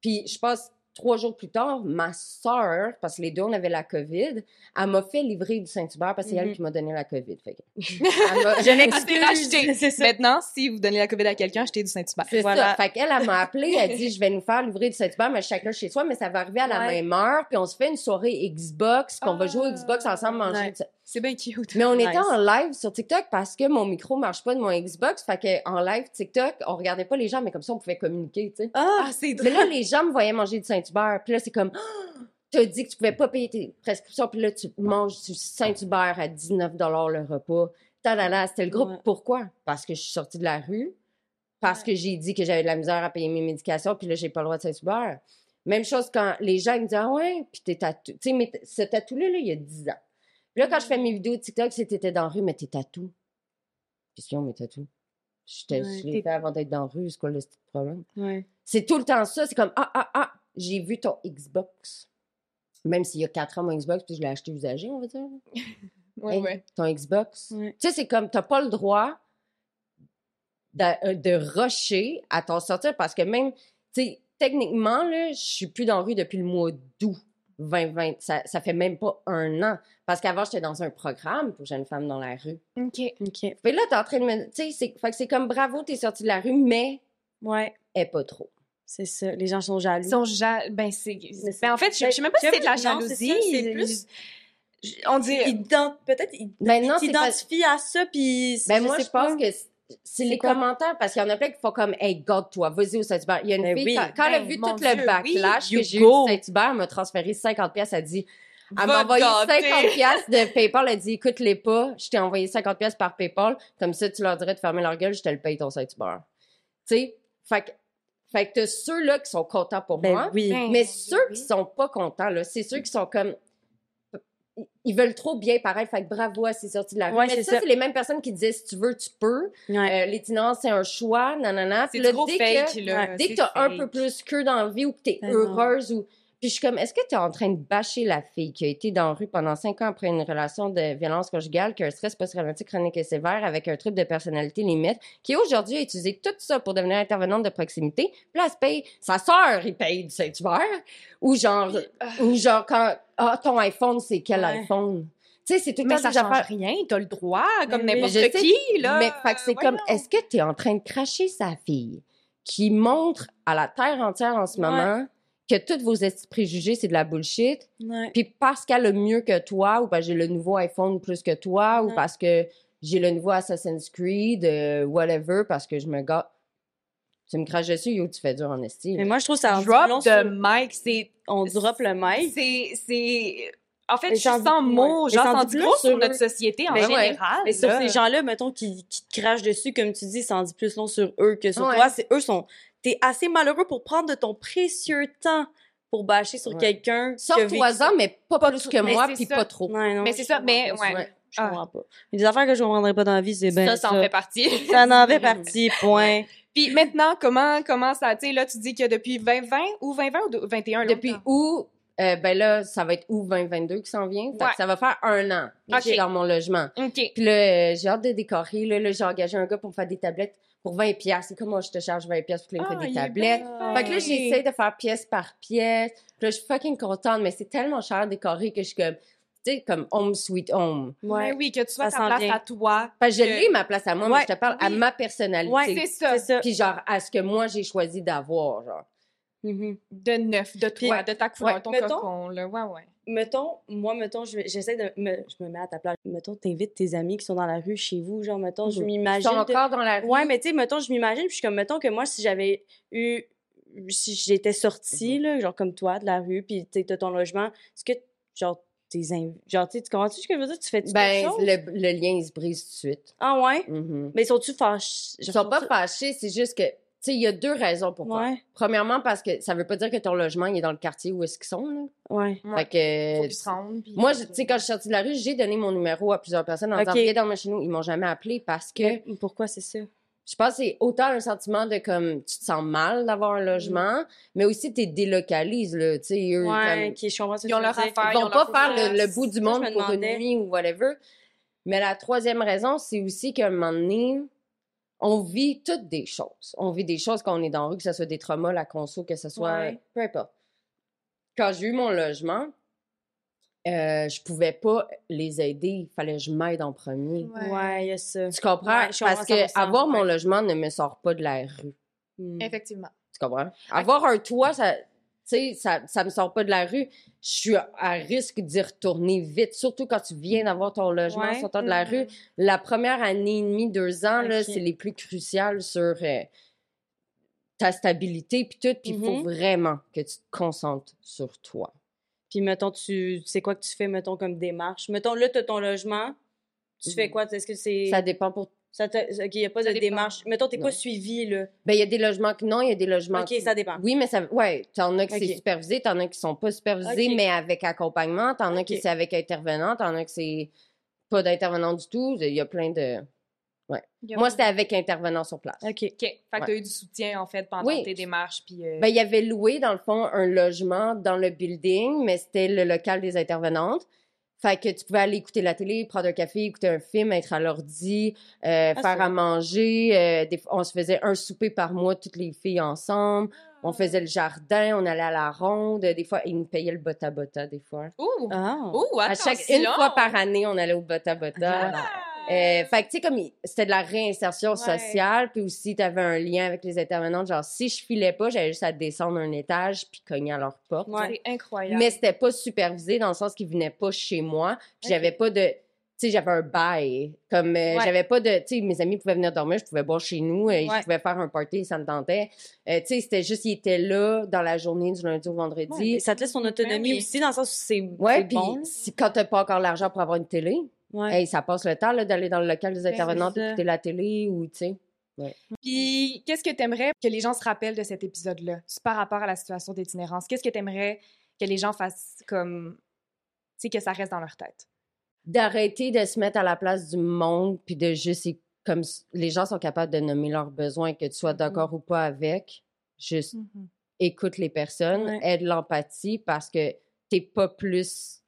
Puis je passe trois jours plus tard, ma soeur, parce que les deux, on avait la COVID, elle m'a fait livrer du Saint-Hubert parce que c'est elle Mhm. qui m'a donné la COVID. Fait que- Elle m'a- Je ça. Maintenant, si vous donnez la COVID à quelqu'un, achetez du Saint-Hubert. C'est Voilà. ça. Fait qu'elle, elle m'a appelé, elle dit, je vais nous faire livrer du Saint-Hubert, mais chacun chez soi, mais ça va arriver à la Ouais. même heure, puis on se fait une soirée Xbox, qu'on va jouer au Ah. Xbox ensemble, manger Ouais. du C'est bien cute. Mais on Nice. était en live sur TikTok parce que mon micro marche pas de mon Xbox. Fait que en live TikTok, on regardait pas les gens, mais comme ça, on pouvait communiquer, tu sais. Ah, Ah, c'est Mais là, les gens me voyaient manger du Saint-Hubert. Puis là, c'est comme, Ah, t'as dit que tu pouvais pas payer tes prescriptions. Puis là, tu manges du Saint-Hubert à 19 le repas. Tadala, c'était le groupe. Ouais. Pourquoi? Parce que je suis sortie de la rue. Parce que j'ai dit que j'avais de la misère à payer mes médications. Puis là, j'ai pas le droit de Saint-Hubert. Même chose quand les gens me disent, ah ouais, puis t'es tatou. Tu sais, mais ce tatou-là, là, il y a 10 ans. Puis là, quand je fais mes vidéos de TikTok, c'est t'étais dans la rue, mais t'es tatou. Question. J'étais- Ouais, je l'ai t'es- fait avant d'être dans la rue, c'est quoi le petit problème? ouais. C'est tout le temps ça. C'est comme Ah, ah, ah, j'ai vu ton Xbox. Même s'il y a 4 ans, mon Xbox, puis je l'ai acheté usagé, on va dire. Ouais, Hey, ouais. Ton Xbox. Ouais. Tu sais, c'est comme, t'as pas le droit de, euh, de rusher à t'en sortir parce que même, tu sais, techniquement, là, je suis plus dans la rue depuis le mois d'août 2020. Ça, ça fait même pas un an. Parce qu'avant, j'étais dans un programme pour jeunes femmes dans la rue. OK. OK. Puis là, t'es en train de me. Tu sais, c'est- fait que c'est comme bravo, t'es sorti de la rue, mais Ouais, est pas trop. c'est ça. Les gens sont jaloux. Ils sont ja- Ben, c'est. Ben, en fait, je je sais même pas si c'est de la jalousie. c'est plus- Je- On dit. Ident- Peut-être ils Ben non, t'identifient à ça, puis Ben je moi, sais je pense que c'est- les quoi? commentaires, parce qu'il y en a plein qui font comme « Hey, garde-toi, vas-y au Saint-Hubert ». Il y a une Ben fille, oui. quand, quand elle a Ben, vu tout le backlash oui, que j'ai eu Saint-Hubert, elle m'a transféré 50 pièces. Elle dit... Elle m'a envoyé gâter. 50 pièces de PayPal. Elle dit « Écoute-les pas, je t'ai envoyé 50 pièces par PayPal. Comme ça, tu leur dirais de fermer leur gueule, je te le paye ton Saint-Hubert. » Tu sais? Fait que, fait que t'as ceux-là qui sont contents pour Ben moi. oui. Mais oui, ceux qui sont pas contents, là, c'est ceux qui sont comme. Ils veulent trop bien paraître, fait que bravo à ces sorties de la rue. Ouais, Mais c'est ça, ça. c'est les mêmes personnes qui disaient si tu veux, tu peux. Ouais. Euh, L'itinérance, c'est un choix, nanana. C'est Puis là, trop dès fake, que, là. dès que t'as un peu plus que dans la vie ou que t'es Ben heureuse ou. Puis je suis comme, est-ce que t'es en train de bâcher la fille qui a été dans la rue pendant cinq ans après une relation de violence conjugale, qui a un stress post-traumatique chronique et sévère avec un trouble de personnalité limite, qui aujourd'hui a utilisé tout ça pour devenir intervenante de proximité, puis là, elle se paye, sa sœur, il paye du Saint-Hubert, ou genre, ou genre quand, ah, ton iPhone, c'est quel Ouais. iPhone? Tu sais, c'est tout le temps ça change affaires. rien. T'as le droit, comme n'importe qui, là. Mais fait que c'est comme, est-ce que tu es en train de cracher sa fille qui montre à la terre entière en ce Ouais. moment que tous vos préjugés, c'est de la bullshit, Ouais. puis parce qu'elle a mieux que toi, ou parce que j'ai le nouveau iPhone plus que toi, ou parce que j'ai le nouveau Assassin's Creed, euh, whatever, parce que je me gâte. Tu me craches dessus, yo, tu fais dur en estime. Mais moi, je trouve ça long Drop sur- the mic, c'est. On drop le mic. C'est. c'est- En fait, je suis dis- sans mots. j'en dire plus gros sur notre société en général. Mais sur ces gens-là, mettons, qui, qui te crachent dessus, comme tu dis, ça en dit plus long sur eux que sur Ouais. toi. C'est eux sont. T'es assez malheureux pour prendre de ton précieux temps pour bâcher sur Ouais. quelqu'un. Sors-toi-en, mais pas, plus que moi, puis pas trop. Ouais, non, Mais c'est ça, mais ouais. Ouais. Je Ah. comprends pas. Mais des affaires que je comprendrais pas dans la vie, c'est bien ça, ça. en fait partie. Ça en fait partie, point. Puis maintenant, comment, comment ça, tu sais, là, tu dis que depuis 2020 ou 2020 ou de- 21? Depuis où, euh, ben là, ça va être où 2022 qui s'en vient? Fait que Ouais. ça va faire un an que je suis Ok. dans mon logement. OK. Puis là, euh, j'ai hâte de décorer. Là, là j'ai engagé un gars pour me faire des tablettes pour 20 pièces. C'est comme moi, je te charge 20 pièces pour qu'il me Ah, des tablettes. bien Fait que là, j'essaie de faire pièce par pièce. Puis là, je suis fucking contente, mais c'est tellement cher à décorer que je suis comme, tu sais, comme home sweet home. Ouais. oui, que tu sois Ça ta place à toi. Fait que je Que- l'ai, ma place à moi, Ouais, mais je te parle à ma personnalité. Ouais, C'est ça. Ça. Puis genre, à ce que moi, j'ai choisi d'avoir, genre. Mhm. De neuf, de toi, Puis- de ta couleur, ouais, ton mettons- cocon, là. Ouais, ouais. Mettons, moi, mettons, j'essaie de me, je me mets à ta place. Mettons, t'invites tes amis qui sont dans la rue chez vous, genre, mettons, je Mhm. Ils m'imagine. sont de- encore dans la rue? Ouais, mais tu sais, mettons, je m'imagine, puis je suis comme, mettons que moi, si j'avais eu, si j'étais sortie, là, genre comme toi, de la rue, puis tu sais, t'as ton logement, est-ce que, genre, tes inv- genre tu comprends-tu ce que je veux dire? Tu fais Ben, quelque chose? le, le lien, il se brise tout de suite. ah ouais? Mhm. mais sont-tu fâchés? Ils sont pas fâchés, c'est juste que, tu sais, il y a deux raisons pourquoi. ouais Premièrement, parce que ça veut pas dire que ton logement, il est dans le quartier où est-ce qu'ils sont, là. ouais. Fait que, Faut qu'ils se rendent. puis- Moi, tu sais, quand je suis sortie de la rue, j'ai donné mon numéro à plusieurs personnes en Ok. disant, dans chez nous. Ils m'ont jamais appelé parce que Mais pourquoi c'est ça? Je pense que c'est autant un sentiment de comme, tu te sens mal d'avoir un logement, mais aussi tu délocalises, là, tu sais, eux, ouais comme- qui Ils ont leur affaire, ils vont ont pas faire le, bout du monde pour une demandais. nuit ou whatever. Mais la troisième raison, c'est aussi qu'à un moment donné, on vit toutes des choses. On vit des choses quand on est dans la rue, que ce soit des traumas, la conso, que ce soit... Ouais. Peu importe. Quand j'ai eu mon logement, euh, je pouvais pas les aider. Il fallait que je m'aide en premier. Ouais. ouais il y a ça Tu comprends? Ouais, Parce que 100%, avoir mon ouais. logement ne me sort pas de la rue. Hmm. Effectivement. Tu comprends? Avoir un toit, ça, sais, ça, ça me sort pas de la rue. Je suis à risque d'y retourner vite, surtout quand tu viens d'avoir ton logement Ouais. sortant de la rue. La première année et demie, deux ans, là, c'est les plus cruciales sur euh, ta stabilité puis tout. Puis il faut Mhm. vraiment que tu te concentres sur toi. Puis, mettons, tu sais quoi que tu fais, mettons, comme démarche? Mettons, là, tu as ton logement. Tu fais Mhm. quoi? Est-ce que c'est. Ça dépend pour... Ça te- OK, il n'y a pas Ça de dépend. démarche. Mettons, t'es pas suivi, là. Ben, il y a des logements que non, il y a des logements OK, que- ça dépend. Oui, mais ça... Ouais, t'en as que c'est Ok. supervisé, t'en as qui sont pas supervisés, mais avec accompagnement. T'en as Ok. qui c'est avec intervenant, t'en as que c'est pas d'intervenant du tout. Il y a plein de... A Moi, c'était avec intervenant sur place. OK. OK. Fait que Ouais. t'as eu du soutien, en fait, pendant Oui. tes démarches. Puis, euh, Ben, il y avait loué, dans le fond, un logement dans le building, mais c'était le local des intervenantes. Fait que tu pouvais aller écouter la télé, prendre un café, écouter un film, être à l'ordi, euh, Ah, faire à manger. euh, des on se faisait un souper par mois, toutes les filles ensemble. On faisait le jardin, on allait à la ronde. Des fois, ils nous payaient le bota bota, des fois. Ouh! Ah. Ouh, À chaque, une fois par année, on allait au bota bota. Euh, fait que, tu sais, comme c'était de la réinsertion Ouais. sociale, puis aussi, tu avais un lien avec les intervenantes. Genre, si je filais pas, j'avais juste à descendre un étage puis cogner à leur porte. Ouais. C'est incroyable. Mais c'était pas supervisé dans le sens qu'ils venaient pas chez moi. Puis j'avais pas de. Tu sais, j'avais un bail. Comme, euh, Ouais. j'avais pas de. Tu sais, mes amis pouvaient venir dormir, je pouvais boire chez nous, et Ouais. je pouvais faire un party, ça me tentait. Euh, tu sais, c'était juste, ils étaient là dans la journée du lundi au vendredi. Ouais, ça te laisse ton autonomie aussi, dans le sens où c'est Ouais, c'est puis bon. si, quand t'as pas encore l'argent pour avoir une télé, Ouais. hey, ça passe le temps d'aller dans le local des intervenants, c'est ça. d'écouter la télé ou, tu sais. Puis, qu'est-ce que tu aimerais que les gens se rappellent de cet épisode-là, par rapport à la situation d'itinérance? Qu'est-ce que tu aimerais que les gens fassent comme. Tu sais, que ça reste dans leur tête? D'arrêter de se mettre à la place du monde, puis de juste. Comme les gens sont capables de nommer leurs besoins, que tu sois d'accord ou pas avec, juste écoute les personnes, Ouais. aide l'empathie parce que t'es pas plus.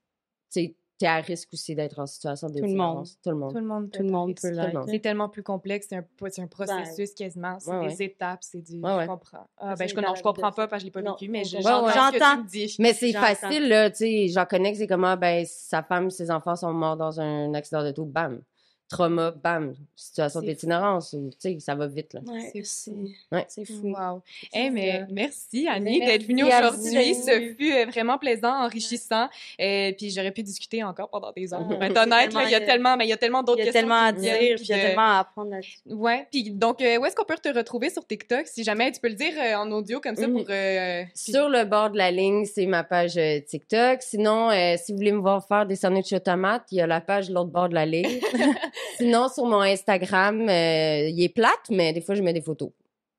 Tu t'es à risque aussi d'être en situation de le monde. Tout le monde. Tout le monde Tout le monde peut monde. C'est tellement plus complexe, c'est un, c'est un processus quasiment, c'est Ouais, des ouais. étapes, c'est du. Ouais, ouais. Je comprends. Ah, ben, je, non, je comprends pas parce que je l'ai pas Non, vécu, mais je- j'entends ce que J'entends. tu me dis. Mais c'est facile, là, tu sais. J'en connais que c'est comment, ben, sa femme, ses enfants sont morts dans un accident de tout, bam. Trauma, bam. Situation d'itinérance, tu sais, ça va vite, là. Ouais, C'est c'est Ouais. c'est fou. Wow. Eh, mais merci, Annie, d'être venue aujourd'hui. Ce fut euh, vraiment plaisant, enrichissant. Et puis, j'aurais pu discuter encore pendant des heures. Pour être honnête, il y a Tellement, mais il y a tellement d'autres Il y a questions. tellement à dire, puis il y a tellement à apprendre là-dessus. Ouais. Puis, donc, euh, où est-ce qu'on peut te retrouver sur TikTok? Si jamais tu peux le dire euh, en audio comme ça Mhm. pour. euh, puis- Sur le bord de la ligne, c'est ma page euh, TikTok. Sinon, euh, si vous voulez me voir faire des sandwichs aux tomates, il y a la page de l'autre bord de la ligne. Sinon, sur mon Instagram, euh, il est plate, mais des fois, je mets des photos.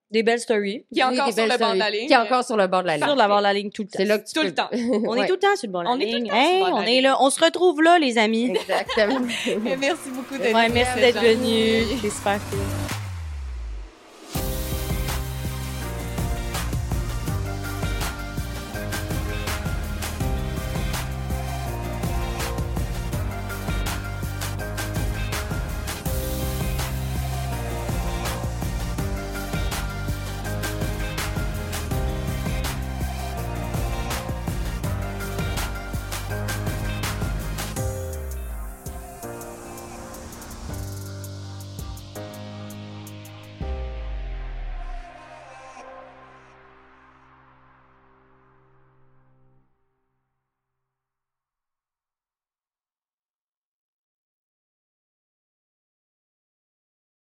Des belles stories. Qui est Oui, encore des sur le bord de la stories. ligne. Qui est encore sur le bord de la ligne. Sur la bord de la ligne tout le temps. C'est là que tu Tout peux- le temps. On est Ouais. tout le temps sur le bord de la On est tout le ligne. temps sur le Hey, bord de on est ligne. là. On se retrouve là, les amis. Exactement. Merci beaucoup d'être Ouais, venu, merci d'être venu. C'est super cool.